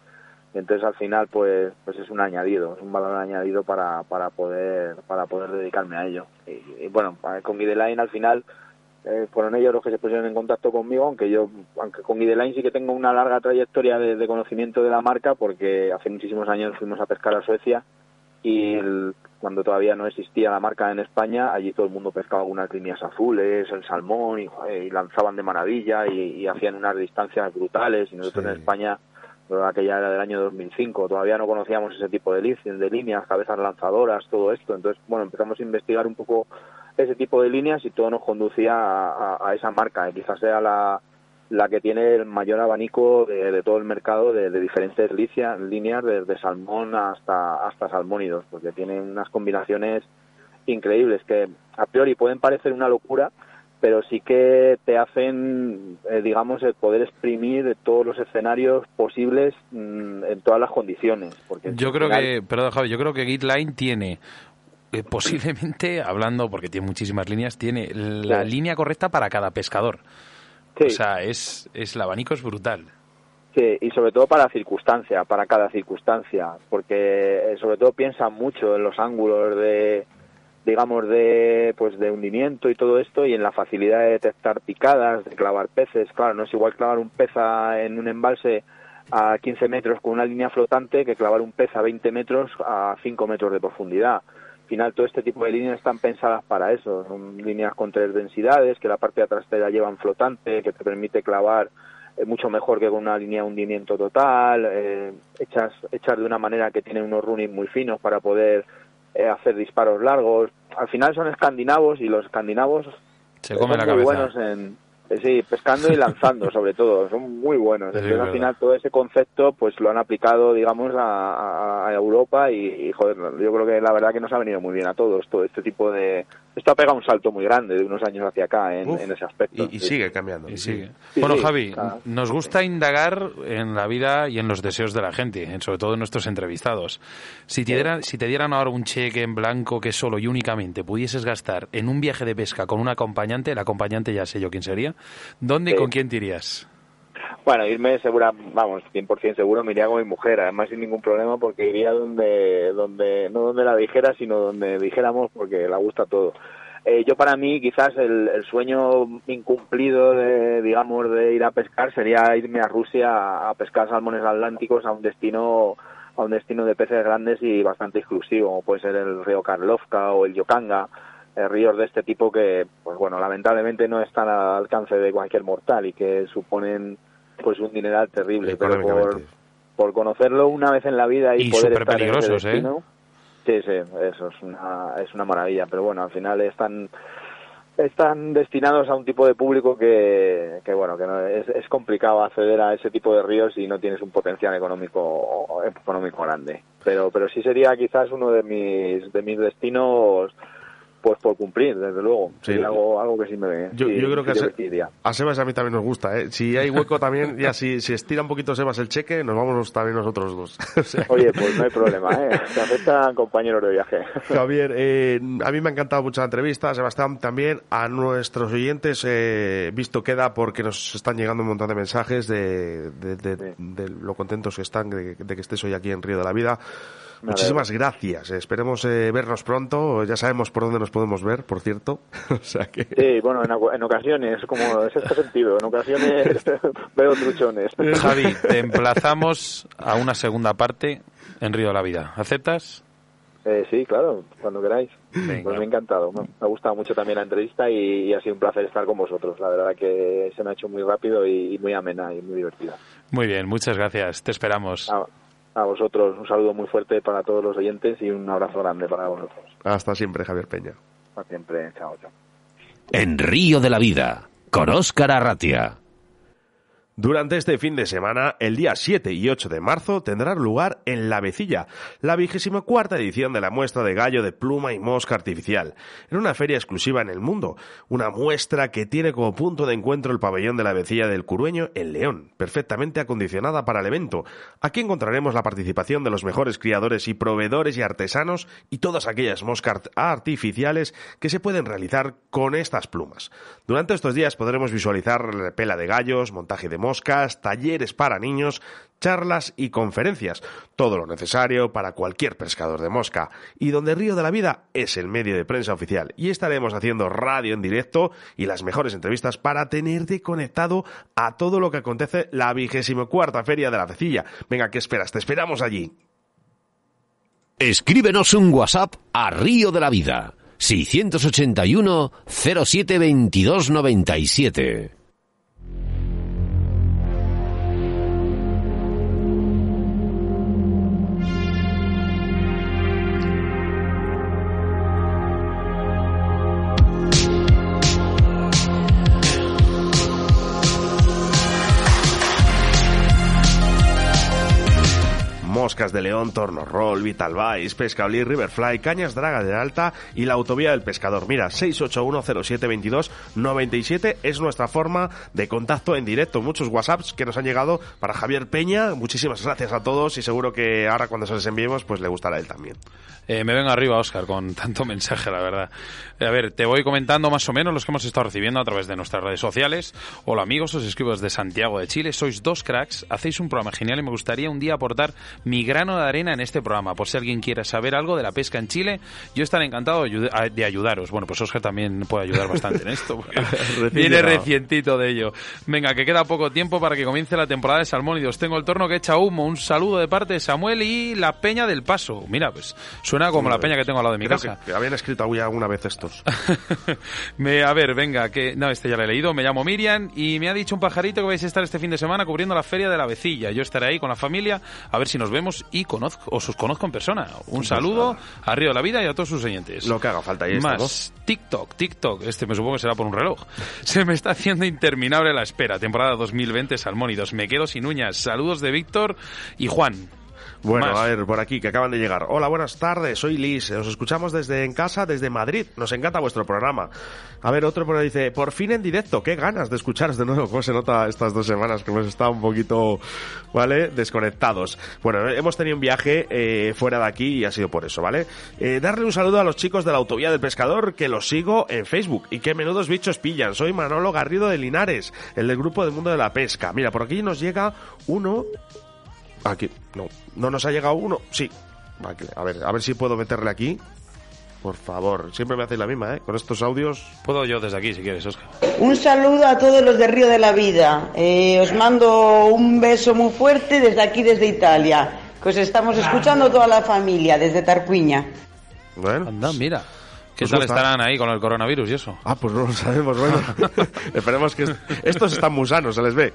entonces al final pues pues es un añadido, es un valor añadido para, para poder para poder dedicarme a ello. Y, bueno, con Guideline al final eh, fueron ellos los que se pusieron en contacto conmigo, aunque yo, aunque con Guideline sí que tengo una larga trayectoria de, conocimiento de la marca, porque hace muchísimos años fuimos a pescar a Suecia y cuando todavía no existía la marca en España, allí todo el mundo pescaba algunas líneas azules, el salmón, y, lanzaban de maravilla y, hacían unas distancias brutales, y nosotros en España aquella era del año 2005, todavía no conocíamos ese tipo de, de líneas, cabezas lanzadoras, todo esto, entonces, bueno, empezamos a investigar un poco ese tipo de líneas y todo nos conducía a, esa marca, que quizás sea la, la que tiene el mayor abanico de, todo el mercado de, diferentes líneas, desde salmón hasta, hasta salmónidos, porque tiene unas combinaciones increíbles que a priori pueden parecer una locura, pero sí que te hacen, eh, digamos, el poder exprimir todos los escenarios posibles mm, en todas las condiciones. Porque yo creo que, perdón Javi, yo creo que Gitline tiene eh, posiblemente, hablando, porque tiene muchísimas líneas, tiene la línea correcta para cada pescador. O sea, es, es, el abanico es brutal. Sí, y sobre todo para circunstancia, para cada circunstancia, porque eh, sobre todo piensa mucho en los ángulos de, digamos, de, pues de hundimiento y todo esto, y en la facilidad de detectar picadas, de clavar peces. Claro, no es igual clavar un pez en un embalse a 15 metros con una línea flotante que clavar un pez a 20 metros a 5 metros de profundidad final todo este tipo de líneas están pensadas para eso, son líneas con tres densidades, que la parte de atrás te la llevan flotante, que te permite clavar eh, mucho mejor que con una línea de hundimiento total, eh, hechas, hechas de una manera que tienen unos running muy finos para poder eh, hacer disparos largos. Al final son escandinavos y los escandinavos son muy buenos en, sí, pescando y lanzando, sobre todo, son muy buenos. Entonces, al final, todo ese concepto, pues lo han aplicado, digamos, a, a Europa y, joder, yo creo que la verdad que nos ha venido muy bien a todos todo este tipo de, esto ha pegado un salto muy grande de unos años hacia acá en, ese aspecto. Y, sigue cambiando. Y sigue. bueno, Javi, nos gusta indagar en la vida y en los deseos de la gente, sobre todo en nuestros entrevistados. Si te, dieran, si te dieran ahora un cheque en blanco que solo y únicamente pudieses gastar en un viaje de pesca con un acompañante, el acompañante ya sé yo quién sería, ¿dónde y con quién te irías? Bueno, irme segura, vamos, 100% seguro me iría con mi mujer, además sin ningún problema porque iría donde, donde no donde la dijera, sino donde dijéramos porque la gusta todo. Eh, yo para mí quizás el, el, sueño incumplido de, digamos, de ir a pescar sería irme a Rusia a pescar salmones atlánticos a un destino a un destino de peces grandes y bastante exclusivo, como puede ser el río Karlovka o el Yokanga, eh, ríos de este tipo que, pues bueno, lamentablemente no están al alcance de cualquier mortal y que suponen pues un dineral terrible, pero por, por conocerlo una vez en la vida y, poder estar en ese ¿eh? destino, sí, sí, eso es una, es una maravilla, pero bueno, al final están están destinados a un tipo de público que, que bueno, que no, es, es, complicado acceder a ese tipo de ríos si no tienes un potencial económico económico grande. Pero pero sí sería quizás uno de mis de mis destinos pues por cumplir, desde luego. Sí. algo, algo que sí me Yo, yo creo que a, Sebas a mí también nos gusta, ¿eh? Si hay hueco también, ya si, si estira un poquito Sebas el cheque, nos vamos también nosotros dos. Oye, pues no hay problema, ¿eh? Se aceptan compañeros de viaje. Javier, eh, a mí me ha encantado mucho la entrevista, Sebastián también. A nuestros oyentes, eh, visto queda porque nos están llegando un montón de mensajes de, de, lo contentos que están de, que estés hoy aquí en Río de la Vida. Muchísimas gracias. Esperemos eh, vernos pronto. Ya sabemos por dónde nos podemos ver, por cierto. o sea que... Sí, bueno, en, ocasiones, como es este sentido, en ocasiones veo truchones. Javi, te emplazamos a una segunda parte en Río de la Vida. ¿Aceptas? Eh, sí, claro, cuando queráis. Pues me ha encantado. Me ha gustado mucho también la entrevista y, ha sido un placer estar con vosotros. La verdad que se me ha hecho muy rápido y, muy amena y muy divertida. Muy bien, muchas gracias. Te esperamos. A, vosotros un saludo muy fuerte para todos los oyentes y un abrazo grande para vosotros. Hasta siempre, Javier Peña. Hasta siempre. Chao, chao. En Río de la Vida, con Óscar Arratia. Durante este fin de semana, el día 7 y 8 de marzo, tendrá lugar en La Vecilla, la vigésima cuarta edición de la muestra de gallo de pluma y mosca artificial, en una feria exclusiva en el mundo, una muestra que tiene como punto de encuentro el pabellón de la Vecilla del Curueño en León, perfectamente acondicionada para el evento. Aquí encontraremos la participación de los mejores criadores y proveedores y artesanos y todas aquellas moscas artificiales que se pueden realizar con estas plumas. Durante estos días podremos visualizar pela de gallos, montaje de talleres para niños, charlas y conferencias, todo lo necesario para cualquier pescador de mosca, y donde Río de la Vida es el medio de prensa oficial, y estaremos haciendo radio en directo y las mejores entrevistas para tenerte conectado a todo lo que acontece la vigésimo cuarta feria de la Vecilla. Venga, ¿qué esperas? Te esperamos allí. Escríbenos un WhatsApp a Río de la Vida 681 07 22 97. De León, Torno Roll, Vital Vice, Pescablí, Riverfly, Cañas Draga de Alta y la Autovía del Pescador. Mira, 681072297 es nuestra forma de contacto en directo. Muchos WhatsApps que nos han llegado para Javier Peña. Muchísimas gracias a todos y seguro que ahora cuando se les enviemos pues le gustará él también. Eh, me vengo arriba, Oscar, con tanto mensaje, la verdad. Eh, a ver, te voy comentando más o menos los que hemos estado recibiendo a través de nuestras redes sociales. Hola amigos, os escribo desde Santiago de Chile. Sois dos cracks, hacéis un programa genial y me gustaría un día aportar mi grano de arena en este programa. Por si alguien quiere saber algo de la pesca en Chile, yo estaré encantado de ayudaros. Bueno, pues Oscar también puede ayudar bastante en esto, viene recientito de ello. Venga, que queda poco tiempo para que comience la temporada de salmónidos. Tengo el torno que echa humo. Un saludo de parte de Samuel y la Peña del Paso. Mira, pues suena como la peña que tengo al lado de mi casa. Que, habían escrito alguna vez estos. me, a ver, venga, que no, este ya lo he leído. Me llamo Miriam y me ha dicho un pajarito que vais a estar este fin de semana cubriendo la feria de la vecilla. Yo estaré ahí con la familia a ver si nos vemos y conozco, os conozco en persona. Un saludo a Río de la Vida y a todos sus oyentes. Lo que haga falta y Más, TikTok, TikTok. Este me supongo que será por un reloj. Se me está haciendo interminable la espera. Temporada 2020 Salmónidos. Me quedo sin uñas. Saludos de Víctor y Juan. Bueno, a ver, por aquí, que acaban de llegar. Hola, buenas tardes, soy Liz. Os escuchamos desde en casa, desde Madrid. Nos encanta vuestro programa. A ver, otro por ahí dice, por fin en directo, qué ganas de escucharos de nuevo. ¿Cómo se nota estas dos semanas que hemos estado un poquito, ¿vale? Desconectados. Bueno, hemos tenido un viaje eh, fuera de aquí y ha sido por eso, ¿vale? Eh, darle un saludo a los chicos de la Autovía del Pescador, que los sigo en Facebook. Y qué menudos bichos pillan. Soy Manolo Garrido de Linares, el del grupo del mundo de la pesca. Mira, por aquí nos llega uno Aquí, no. ¿No nos ha llegado uno? Sí. A ver, a ver si puedo meterle aquí. Por favor, siempre me hacéis la misma, ¿eh? Con estos audios. Puedo yo desde aquí, si quieres, Oscar. Un saludo a todos los de Río de la Vida. Eh, os mando un beso muy fuerte desde aquí, desde Italia. Que os estamos escuchando toda la familia, desde Tarcuiña. Bueno. Anda, mira. ¿Qué tal estarán ahí con el coronavirus y eso? Ah, pues no lo sabemos, bueno. Esperemos que estos están muy sanos, se les ve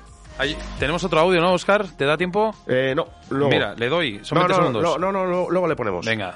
tenemos otro audio, ¿no, Oscar? ¿Te da tiempo? Eh, no, luego. Mira, le doy, son no, 20 no, segundos. No, no, no, luego le ponemos. Venga.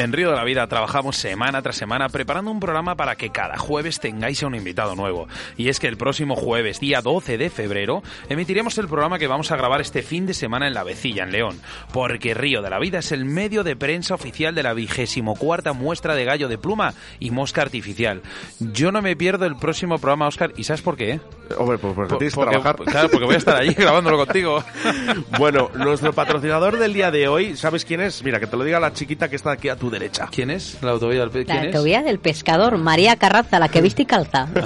En Río de la Vida trabajamos semana tras semana preparando un programa para que cada jueves tengáis a un invitado nuevo. Y es que el próximo jueves, día 12 de febrero, emitiremos el programa que vamos a grabar este fin de semana en La Vecilla, en León. Porque Río de la Vida es el medio de prensa oficial de la vigésimo cuarta muestra de gallo de pluma y mosca artificial. Yo no me pierdo el próximo programa, Oscar, ¿y sabes por qué? Hombre, pues porque tienes que Porque- trabajar. Claro, porque voy a estar allí grabándolo contigo. Bueno, nuestro patrocinador del día de hoy, ¿sabes quién es? Mira, que te lo diga la chiquita que está aquí a tu derecha. ¿Quién es? La autovía del La autovía del pescador, María Carranza, la que viste y calza.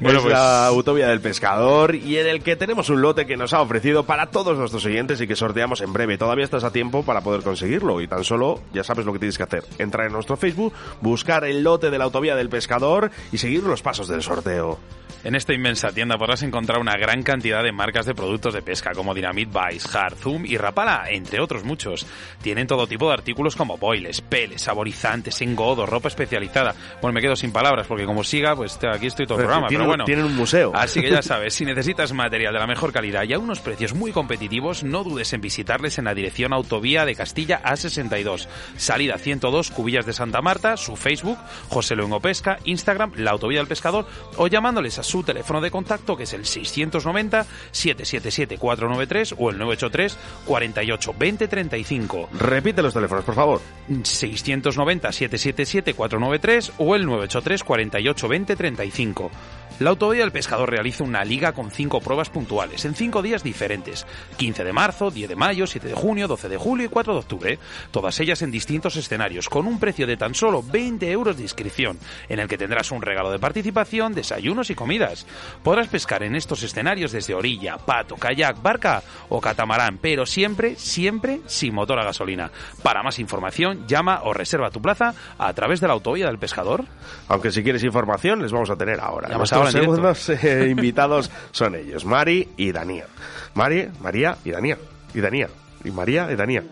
Bueno, es pues- la Utopía del Pescador y en el que tenemos un lote que nos ha ofrecido para todos nuestros oyentes y que sorteamos en breve. Todavía estás a tiempo para poder conseguirlo y tan solo ya sabes lo que tienes que hacer. Entrar en nuestro Facebook, buscar el lote de la Autovía del Pescador y seguir los pasos del sorteo. En esta inmensa tienda podrás encontrar una gran cantidad de marcas de productos de pesca como Dynamite Vice, Hard, Zoom y Rapala, entre otros muchos. Tienen todo tipo de artículos como boiles, peles, saborizantes, engodos, ropa especializada. Bueno, me quedo sin palabras porque como siga, pues aquí estoy todo el programa, tienen, pero bueno. tienen un museo. Así que ya sabes, si necesitas material de la mejor calidad y a unos precios muy competitivos, no dudes en visitarles en la dirección Autovía de Castilla A62, salida 102, Cubillas de Santa Marta, su Facebook, José Luengo Pesca, Instagram, La Autovía del Pescador, o llamándoles a su teléfono de contacto que es el 690 777 493 o el 983 48 20 35. Repite los teléfonos, por favor. 690 777 493 o el 983 48 20 35. La Autovía del Pescador realiza una liga con cinco pruebas puntuales en cinco días diferentes. 15 de marzo, 10 de mayo, 7 de junio, 12 de julio y 4 de octubre. Todas ellas en distintos escenarios con un precio de tan solo 20 euros de inscripción, en el que tendrás un regalo de participación, desayunos y comidas. Podrás pescar en estos escenarios desde orilla, pato, kayak, barca o catamarán, pero siempre, siempre sin motor a gasolina. Para más información, llama o reserva tu plaza a través de la Autovía del Pescador. Aunque si quieres información, les vamos a tener ahora. Hemos En segundos eh, invitados son ellos, Mari y Dania. Mari, María y Dania. Y Dania. Y María y Dania.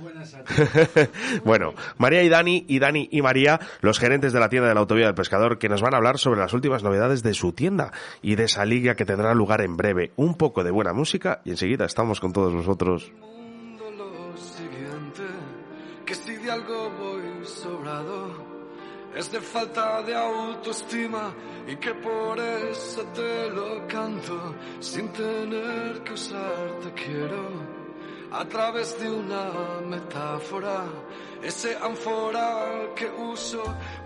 bueno, María y Dani, y Dani y María, los gerentes de la tienda de la Autovía del Pescador, que nos van a hablar sobre las últimas novedades de su tienda y de esa liga que tendrá lugar en breve. Un poco de buena música y enseguida estamos con todos vosotros. Es de falta de autoestima y que por eso te lo canto, sin tener que usar te quiero, a través de una metáfora, ese ánfora que uso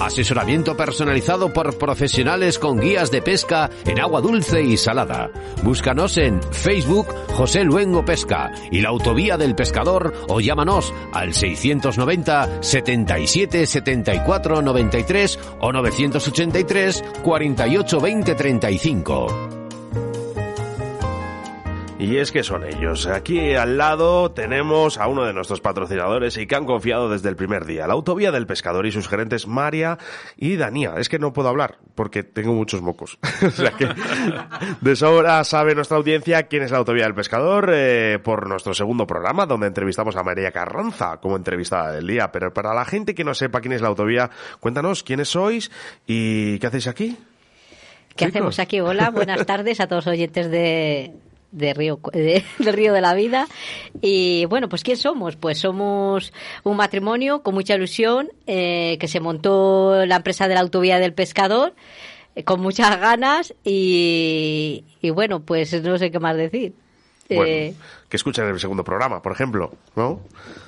Asesoramiento personalizado por profesionales con guías de pesca en agua dulce y salada. Búscanos en Facebook José Luengo Pesca y la Autovía del Pescador o llámanos al 690 77 74 93 o 983 48 20 35. Y es que son ellos. Aquí al lado tenemos a uno de nuestros patrocinadores y que han confiado desde el primer día. La Autovía del Pescador y sus gerentes María y Dania. Es que no puedo hablar porque tengo muchos mocos. o sea que de sobra sabe nuestra audiencia quién es la Autovía del Pescador eh, por nuestro segundo programa donde entrevistamos a María Carranza como entrevistada del día. Pero para la gente que no sepa quién es la Autovía, cuéntanos quiénes sois y qué hacéis aquí. ¿Qué Chicos. hacemos aquí? Hola, buenas tardes a todos los oyentes de, de Río, de- del Río de la Vida. Y bueno, pues ¿quién somos? Pues somos un matrimonio con mucha ilusión eh, que se montó la empresa de la autovía del pescador eh, con muchas ganas y, y bueno, pues no sé qué más decir. Bueno, Eh, que escuchen el segundo programa, por ejemplo, ¿no?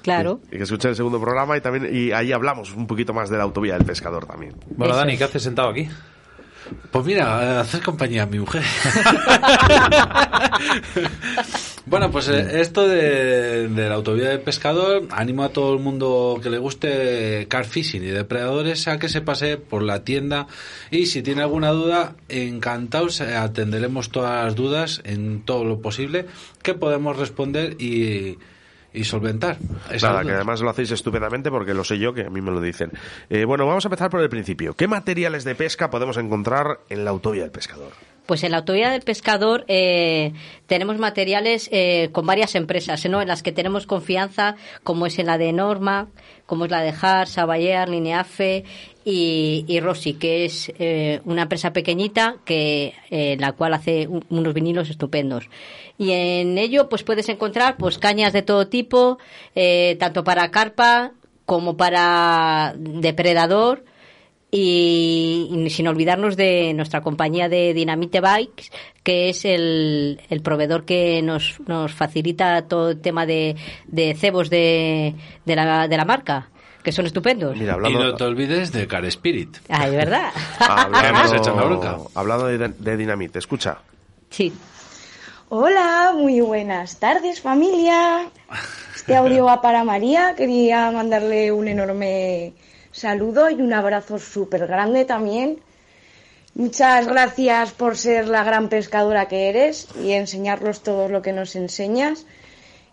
Claro. Y, y que escuchen el segundo programa y también y ahí hablamos un poquito más de la autovía del pescador también. Bueno, Eso Dani. ¿qué haces sentado aquí? Pues mira, hacer compañía a mi mujer. bueno, pues eh, esto de, de, la autovía del pescador, animo a todo el mundo que le guste car fishing y depredadores a que se pase por la tienda y si tiene alguna duda, encantados eh, atenderemos todas las dudas en todo lo posible que podemos responder y y solventar. Nada, que además lo hacéis estupendamente porque lo sé yo, que a mí me lo dicen. Eh, bueno, vamos a empezar por el principio. ¿Qué materiales de pesca podemos encontrar en la autovía del pescador? Pues en la autovía del pescador eh, tenemos materiales eh, con varias empresas, ¿no? En las que tenemos confianza, como es en la de Norma, como es la de Har, Sabayer, Lineafe y, Rossi, que es eh, una empresa pequeñita que eh, la cual hace un, unos vinilos estupendos. Y en ello pues puedes encontrar pues cañas de todo tipo, eh, tanto para carpa como para depredador y, sin olvidarnos de nuestra compañía de Dynamite Bikes, que es el, el proveedor que nos, nos facilita todo el tema de, de cebos de, de, la, de la marca que son estupendos. Mira, hablando... Y no te olvides de Car Spirit. Ah, es verdad. hablando, hablando de, de Dinamite, escucha. Sí. Hola, muy buenas tardes familia. Este audio va para María. Quería mandarle un enorme saludo y un abrazo súper grande también. Muchas gracias por ser la gran pescadora que eres y enseñarnos todo lo que nos enseñas.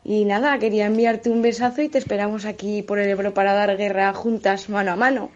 Y nada, quería enviarte un besazo y te esperamos aquí por el Ebro para dar guerra juntas mano a mano.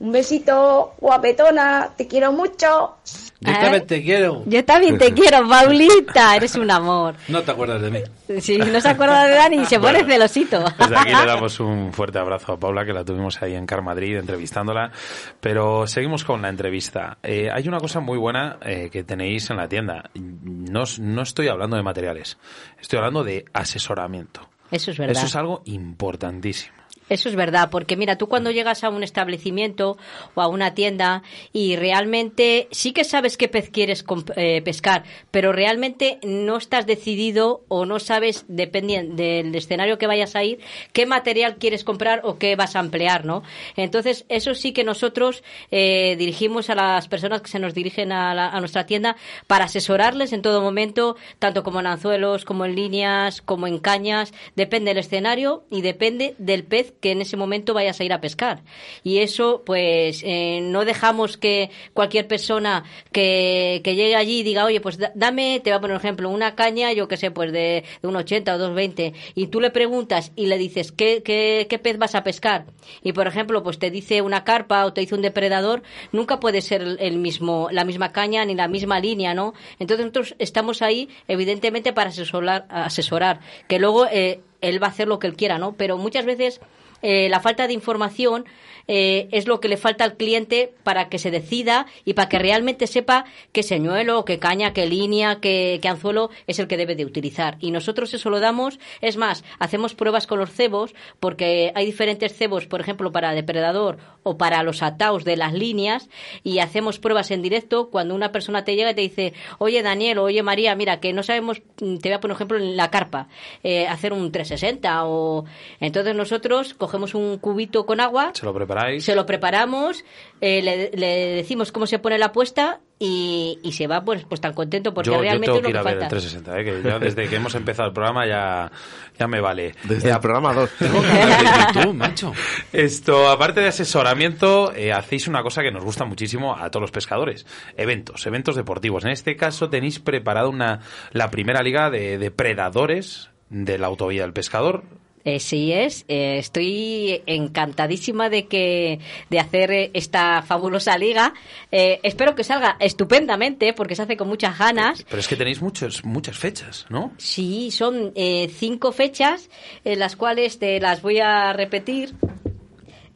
Un besito, guapetona, te quiero mucho. Yo también te quiero. Yo también te quiero, Paulita, eres un amor. No te acuerdas de mí. Sí, no se acuerda de Dani y se pone celosito. Desde aquí le damos un fuerte abrazo a Paula, que la tuvimos ahí en Car Madrid entrevistándola. Pero seguimos con la entrevista. Eh, hay una cosa muy buena eh, que tenéis en la tienda. No, no estoy hablando de materiales, estoy hablando de asesoramiento. Eso es verdad. Eso es algo importantísimo. Eso es verdad, porque mira, tú cuando llegas a un establecimiento o a una tienda y realmente sí que sabes qué pez quieres eh, pescar, pero realmente no estás decidido o no sabes, dependiendo del escenario que vayas a ir, qué material quieres comprar o qué vas a emplear, ¿no? Entonces, eso sí que nosotros eh, dirigimos a las personas que se nos dirigen a, la, a nuestra tienda para asesorarles en todo momento, tanto como en anzuelos, como en líneas, como en cañas, depende del escenario y depende del pez que en ese momento vayas a ir a pescar. Y eso, pues, eh, no dejamos que cualquier persona que, que llegue allí diga, oye, pues dame, te voy a poner un ejemplo, una caña, yo que sé, pues de, de un 80 o 220, y tú le preguntas y le dices, ¿qué, qué, qué pez vas a pescar? Y, por ejemplo, pues te dice una carpa o te dice un depredador, nunca puede ser el mismo, la misma caña ni la misma línea, ¿no? Entonces nosotros estamos ahí, evidentemente, para asesorar, asesorar que luego eh, él va a hacer lo que él quiera, ¿no? Pero muchas veces eh, la falta de información eh, es lo que le falta al cliente para que se decida y para que realmente sepa qué señuelo, qué caña, qué línea, qué, anzuelo es el que debe de utilizar. Y nosotros eso lo damos, es más, hacemos pruebas con los cebos porque hay diferentes cebos, por ejemplo, para depredador o para los ataos de las líneas y hacemos pruebas en directo cuando una persona te llega y te dice, oye Daniel, oye María, mira, que no sabemos, te voy a ejemplo en la carpa, eh, hacer un 360 o... Entonces nosotros cogemos un cubito con agua. Se lo preparáis. Se lo preparamos, eh, le, le, decimos cómo se pone la puesta y, y se va pues, pues tan contento porque yo, realmente yo tengo que ir a ver falta. el 360, ¿eh? que ya desde que hemos empezado el programa ya, ya me vale. Desde eh, el programa 2. Tengo que ver YouTube, macho. Esto, aparte de asesoramiento, eh, hacéis una cosa que nos gusta muchísimo a todos los pescadores. Eventos, eventos deportivos. En este caso tenéis preparado una, la primera liga de depredadores de la autovía del pescador. Eh, sí es, eh, estoy encantadísima de que de hacer esta fabulosa liga. Eh, espero que salga estupendamente porque se hace con muchas ganas. Pero es que tenéis muchos, muchas fechas, ¿no? Sí, son eh, cinco fechas en las cuales te las voy a repetir.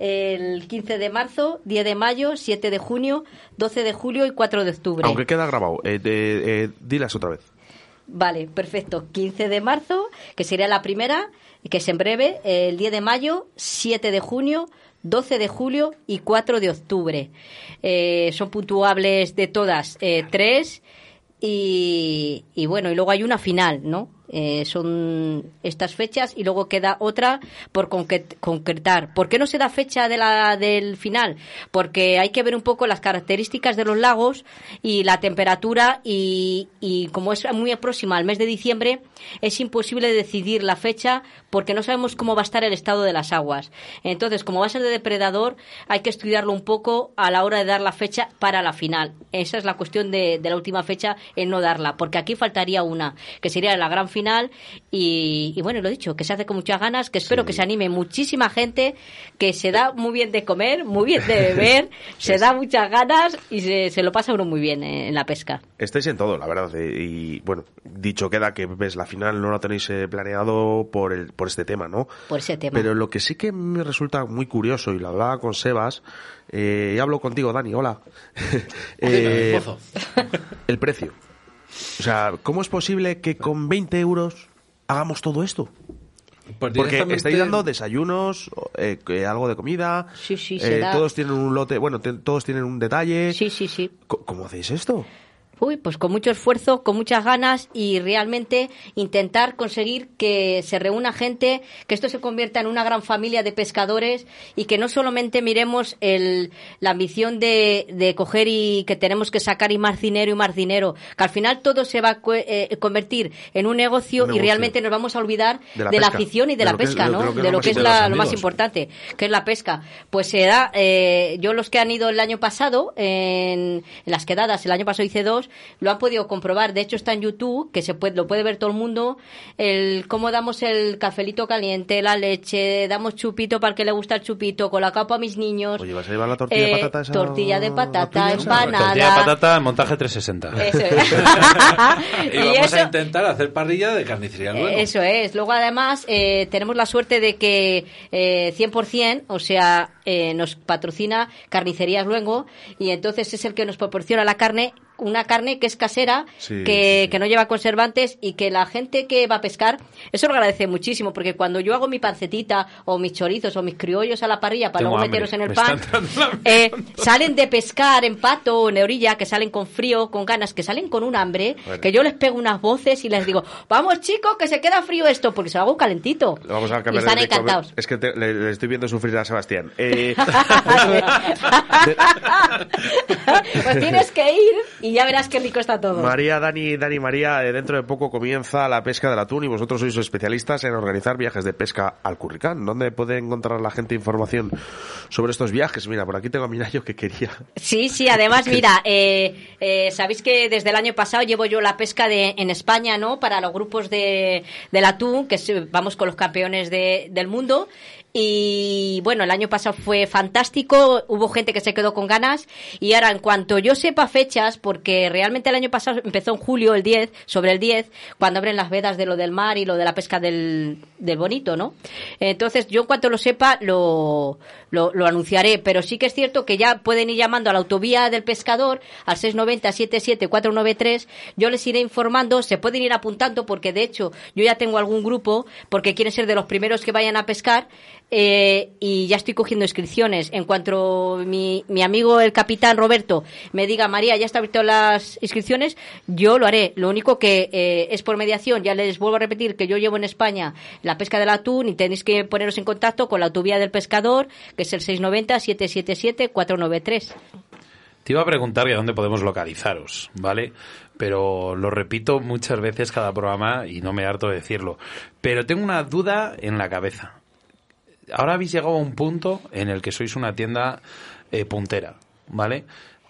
El 15 de marzo, 10 de mayo, 7 de junio, 12 de julio y 4 de octubre. Aunque queda grabado, de, dilas otra vez. Vale, perfecto. 15 de marzo, que sería la primera, que es en breve, el 10 de mayo, 7 de junio, 12 de julio y 4 de octubre. Eh, son puntuables de todas eh, tres y, y, bueno, y luego hay una final, ¿no? Eh, son estas fechas y luego queda otra por concret- concretar. ¿Por qué no se da fecha de la, del final? Porque hay que ver un poco las características de los lagos y la temperatura y, y como es muy próxima al mes de diciembre, es imposible decidir la fecha porque no sabemos cómo va a estar el estado de las aguas. Entonces, como va a ser de depredador, hay que estudiarlo un poco a la hora de dar la fecha para la final. Esa es la cuestión de, de la última fecha, en no darla, porque aquí faltaría una, que sería la gran final. Y, y bueno, lo dicho, que se hace con muchas ganas, que espero que se anime muchísima gente, que se da muy bien de comer, muy bien de beber, se da muchas ganas y se, se lo pasa uno muy bien eh, en la pesca. Estáis en todo, la verdad. eh, Y bueno, dicho queda que ves la final no lo tenéis eh, planeado por el por este tema, ¿no? Por ese tema. Pero lo que sí que me resulta muy curioso y lo hablaba con Sebas eh, y hablo contigo, Dani. Hola. Eh, el precio. O sea, ¿cómo es posible que con 20 euros hagamos todo esto? Pues Porque estáis dando desayunos, eh, algo de comida. Sí, sí, eh, todos tienen un lote, bueno, todos tienen un detalle. Sí, sí, sí. ¿Cómo hacéis esto? Uy, pues con mucho esfuerzo, con muchas ganas y realmente intentar conseguir que se reúna gente, que esto se convierta en una gran familia de pescadores y que no solamente miremos el, la ambición de, de coger y que tenemos que sacar y más dinero y más dinero, que al final todo se va a co- eh, convertir en un negocio, Un y realmente nos vamos a olvidar De de la afición y de, De la lo es- pesca, de ¿no? lo que es De lo lo que es más la- de los lo más importante, que es la pesca. Pues se da, eh, yo los que han ido el año pasado, en, en las quedadas, el año pasado hice dos, lo han podido comprobar. De hecho, está en YouTube, que se puede, lo puede ver todo el mundo, el cómo damos el cafelito caliente, la leche, damos chupito para el que le gusta el chupito, con la capa a mis niños. Oye, ¿vas a llevar la tortilla de Eh, patata esa tortilla de patata, empanada. Tortilla de patata, montaje 360. Eso es. Y, Y vamos eso- a intentar hacer parrilla de carnicería luego. Eso es. Luego, además, eh, tenemos la suerte de que eh, 100%, o sea, eh, nos patrocina Carnicerías Luengo y entonces es el que nos proporciona la carne una carne que es casera, Sí, que, sí, que no lleva conservantes y que la gente que va a pescar, eso lo agradece muchísimo, porque cuando yo hago mi pancetita o mis chorizos o mis criollos a la parrilla para Tengo luego meterlos en el Me pan, eh, salen de pescar en pato o en orilla, que salen con frío, con ganas, que salen con un hambre, Bueno. que yo les pego unas voces y les digo, vamos chicos, que se queda frío esto, porque se lo hago calentito. Vamos a y están encantados. Es que te- le, le estoy viendo sufrir a Sebastián. Eh, pues tienes que ir y ya verás qué rico está todo. María, Dani, Dani, María, eh, dentro de poco comienza la pesca del atún y vosotros sois especialistas en organizar viajes de pesca al Curricán. ¿Dónde puede encontrar la gente información sobre estos viajes? Mira, por aquí tengo a Minayo que quería. Sí, sí, además, mira, eh, eh, sabéis que desde el año pasado llevo yo la pesca de, en España, ¿no? Para los grupos de, del atún, que vamos con los campeones de- del mundo. Y bueno, el año pasado fue fantástico, hubo gente que se quedó con ganas. Y ahora, en cuanto yo sepa fechas, porque realmente el año pasado empezó en julio, el 10, sobre el 10, cuando abren las vedas de lo del mar y lo de la pesca del, del bonito, ¿no? Entonces, yo en cuanto lo sepa, lo, lo, anunciaré. Pero sí que es cierto que ya pueden ir llamando a la autovía del pescador al 690-77-493. Yo les iré informando, se pueden ir apuntando porque de hecho yo ya tengo algún grupo porque quieren ser de los primeros que vayan a pescar eh, y ya estoy cogiendo inscripciones. En cuanto mi, mi amigo el capitán Roberto me diga, María, ya está abierto las inscripciones, yo lo haré. Lo único que eh, es por mediación. Ya les vuelvo a repetir que yo llevo en España la pesca del atún y tenéis que poneros en contacto con la autovía del pescador, que es el 690-777-493. Te iba a preguntar que dónde podemos localizaros, ¿vale? Pero lo repito muchas veces cada programa y no me harto de decirlo. Pero tengo una duda en la cabeza. Ahora habéis llegado a un punto en el que sois una tienda eh, puntera, ¿vale?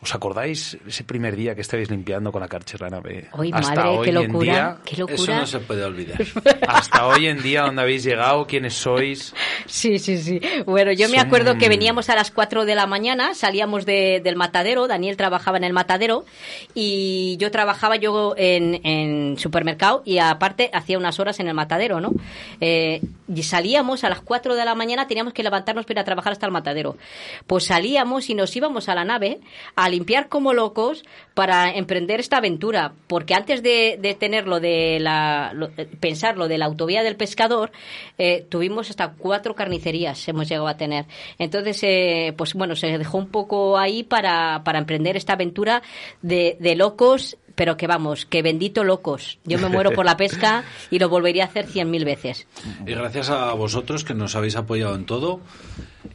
¿Os acordáis ese primer día que estabais limpiando con la carchera nave? Ay, Hasta madre, hoy qué en locura, día, qué Eso no se puede olvidar. hasta hoy en día, ¿dónde habéis llegado? ¿Quiénes sois? Sí, sí, sí. Bueno, yo me acuerdo que veníamos a las 4 de la mañana, salíamos de- del matadero, Daniel trabajaba en el matadero y yo trabajaba yo en, en supermercado y aparte hacía unas horas en el matadero, ¿no? Eh, y salíamos a las 4 de la mañana, teníamos que levantarnos para ir a trabajar hasta el matadero. Pues salíamos y nos íbamos a la nave a limpiar como locos para emprender esta aventura, porque antes de, de tener lo de la, lo- eh, pensar lo de la autovía del pescador, eh, tuvimos hasta cuatro carnicerías, hemos llegado a tener. Entonces, eh, pues bueno, se dejó un poco ahí para, para emprender esta aventura de, de locos pero que vamos, que bendito locos. Yo me muero por la pesca y lo volvería a hacer cien mil veces. Y gracias a vosotros que nos habéis apoyado en todo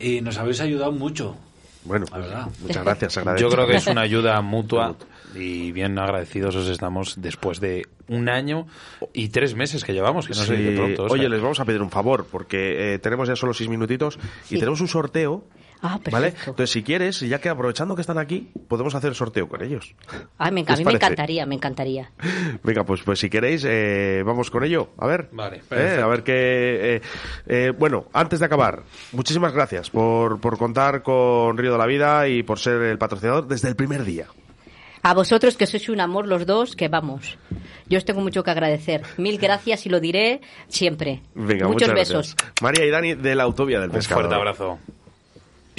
y nos habéis ayudado mucho. Bueno, muchas gracias. Yo creo que es una ayuda mutua y bien agradecidos os estamos después de un año y tres meses que llevamos, que no dice pronto. Oye, les vamos a pedir un favor, porque eh, tenemos ya solo seis minutitos y Sí. tenemos un sorteo. Ah, ¿Vale? perfecto. Entonces, si quieres, ya que aprovechando que están aquí, podemos hacer sorteo con ellos. Ay, me, ¿Qué a mí me encantaría, me encantaría. Venga, pues, pues si queréis, eh, vamos con ello. A ver. Vale, Eh, perfecto. a ver qué. eh, eh, bueno, antes de acabar, muchísimas gracias por, por contar con Río de la Vida y por ser el patrocinador desde el primer día. A vosotros que sois un amor los dos, que vamos. Yo os tengo mucho que agradecer. Mil gracias y lo diré siempre. Venga, Muchos muchas besos. gracias. María y Dani de la Autovía del Un Pescador. fuerte abrazo.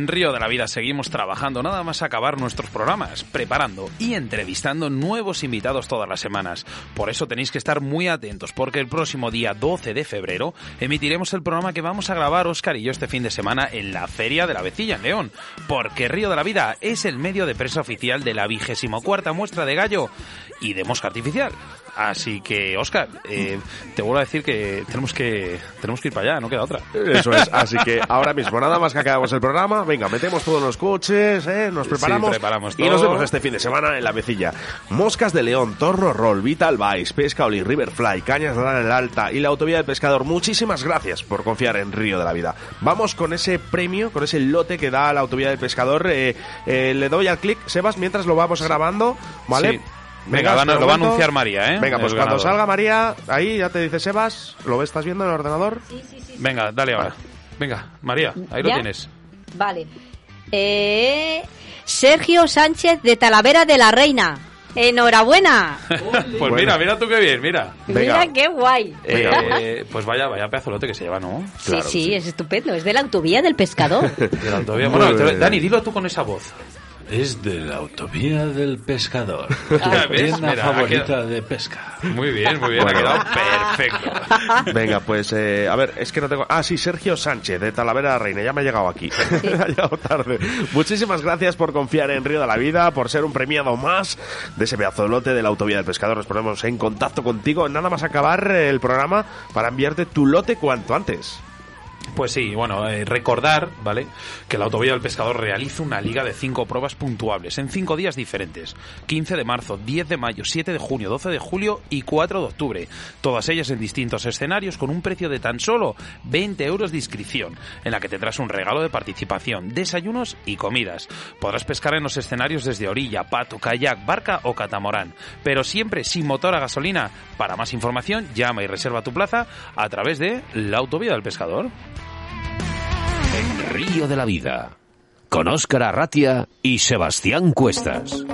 En Río de la Vida seguimos trabajando nada más acabar nuestros programas, preparando y entrevistando nuevos invitados todas las semanas. Por eso tenéis que estar muy atentos, porque el próximo día 12 de febrero emitiremos el programa que vamos a grabar Oscar y yo este fin de semana en la Feria de la Vecilla en León, porque Río de la Vida es el medio de prensa oficial de la vigésimo cuarta muestra de gallo y de mosca artificial. Así que, Oscar, eh, te vuelvo a decir que tenemos que tenemos que ir para allá, no queda otra. Eso es, así que ahora mismo, nada más que acabamos el programa, venga, metemos todos los coches, ¿eh? nos preparamos, preparamos y nos vemos este fin de semana en la vecilla. Moscas de León, Torno Roll, Vital Vice, Pesca Oli, Riverfly, Cañas de el Alta y la Autovía del Pescador. Muchísimas gracias por confiar en Río de la Vida. Vamos con ese premio, con ese lote que da la Autovía del Pescador. Eh, le doy al clic, Sebas, mientras lo vamos grabando, ¿vale? Sí. Venga, lo va a anunciar María, ¿eh? Venga, pues cuando ganador. salga María, ahí ya te dice Sebas, ¿lo ves, estás viendo en el ordenador? Venga, dale ahora. Venga, María, ahí lo tienes. Vale. Eh, Sergio Sánchez de Talavera de la Reina. Enhorabuena. Pues mira, mira tú qué bien, mira. Venga. Mira qué guay. Eh, pues vaya, vaya pedazo de lote que se lleva, ¿no? Sí, Claro, sí, sí. es estupendo. Es de la autovía del pescador. De la autovía. Bueno. Dani, dilo tú con esa voz. Es de la autovía del pescador. ¿ves? Tienda Mira, favorita quedado- de pesca. Muy bien, muy bien, ha quedado perfecto. Venga, pues eh, a ver, es que no tengo. Ah, sí, Sergio Sánchez de Talavera de la Reina, ya me ha llegado aquí. me ha llegado tarde. Muchísimas gracias por confiar en Río de la Vida, por ser un premiado más de ese pedazo de lote de la Autovía del Pescador. Nos ponemos en contacto contigo, nada más acabar el programa, para enviarte tu lote cuanto antes. Pues sí, bueno, eh, recordar, ¿vale? Que la Autovía del Pescador realiza una liga de cinco pruebas puntuables en cinco días diferentes. 15 de marzo, 10 de mayo, 7 de junio, 12 de julio y 4 de octubre. Todas ellas en distintos escenarios con un precio de tan solo 20 euros de inscripción, en la que tendrás un regalo de participación, desayunos y comidas. Podrás pescar en los escenarios desde orilla, pato, kayak, barca o catamarán, pero siempre sin motor a gasolina. Para más información, llama y reserva tu plaza a través de la Autovía del Pescador. Río de la Vida. Con Óscar Arratia y Sebastián Cuestas.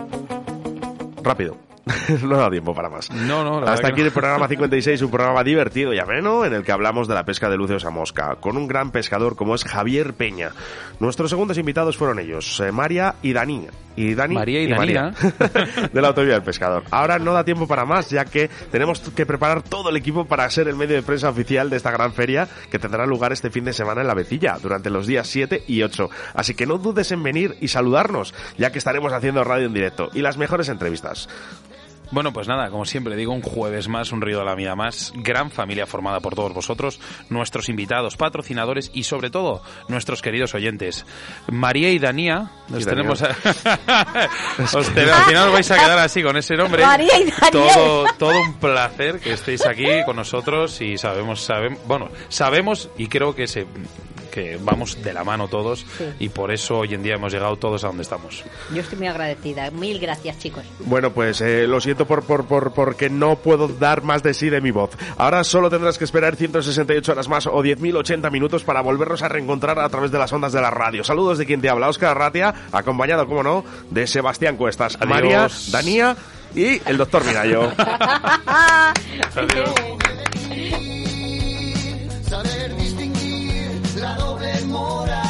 Rápido. no da tiempo para más. No, no, la Hasta aquí no. el programa 56, un programa divertido y ameno en el que hablamos de la pesca de luceos a mosca, con un gran pescador como es Javier Peña. Nuestros segundos invitados fueron ellos, eh, María y Dani. Y Dani María y María, Danina. de la Autovía del Pescador. Ahora no da tiempo para más, ya que tenemos que preparar todo el equipo para ser el medio de prensa oficial de esta gran feria que tendrá lugar este fin de semana en La Vecilla, durante los días 7 y 8. Así que no dudes en venir y saludarnos, ya que estaremos haciendo radio en directo y las mejores entrevistas. Bueno, pues nada, como siempre digo, un jueves más, un río de la vida más, gran familia formada por todos vosotros, nuestros invitados, patrocinadores y sobre todo nuestros queridos oyentes. María y Danía, nos Y tenemos Daniel. a... Os te- al final os vais a quedar así con ese nombre. María y Daniel. Todo, todo un placer que estéis aquí con nosotros y sabemos, sabemos, bueno, sabemos y creo que se que vamos de la mano todos y por eso hoy en día hemos llegado todos a donde estamos. Yo estoy muy agradecida. Mil gracias, chicos. Bueno, pues eh, lo siento por, por, por, porque no puedo dar más de sí de mi voz. Ahora solo tendrás que esperar 168 horas más o 10.080 minutos para volvernos a reencontrar a través de las ondas de la radio. Saludos de quien te habla, Oscar Ratia, acompañado, como no, de Sebastián Cuestas, María, Danía y el doctor Mirayo. Adiós nuestra doble moral.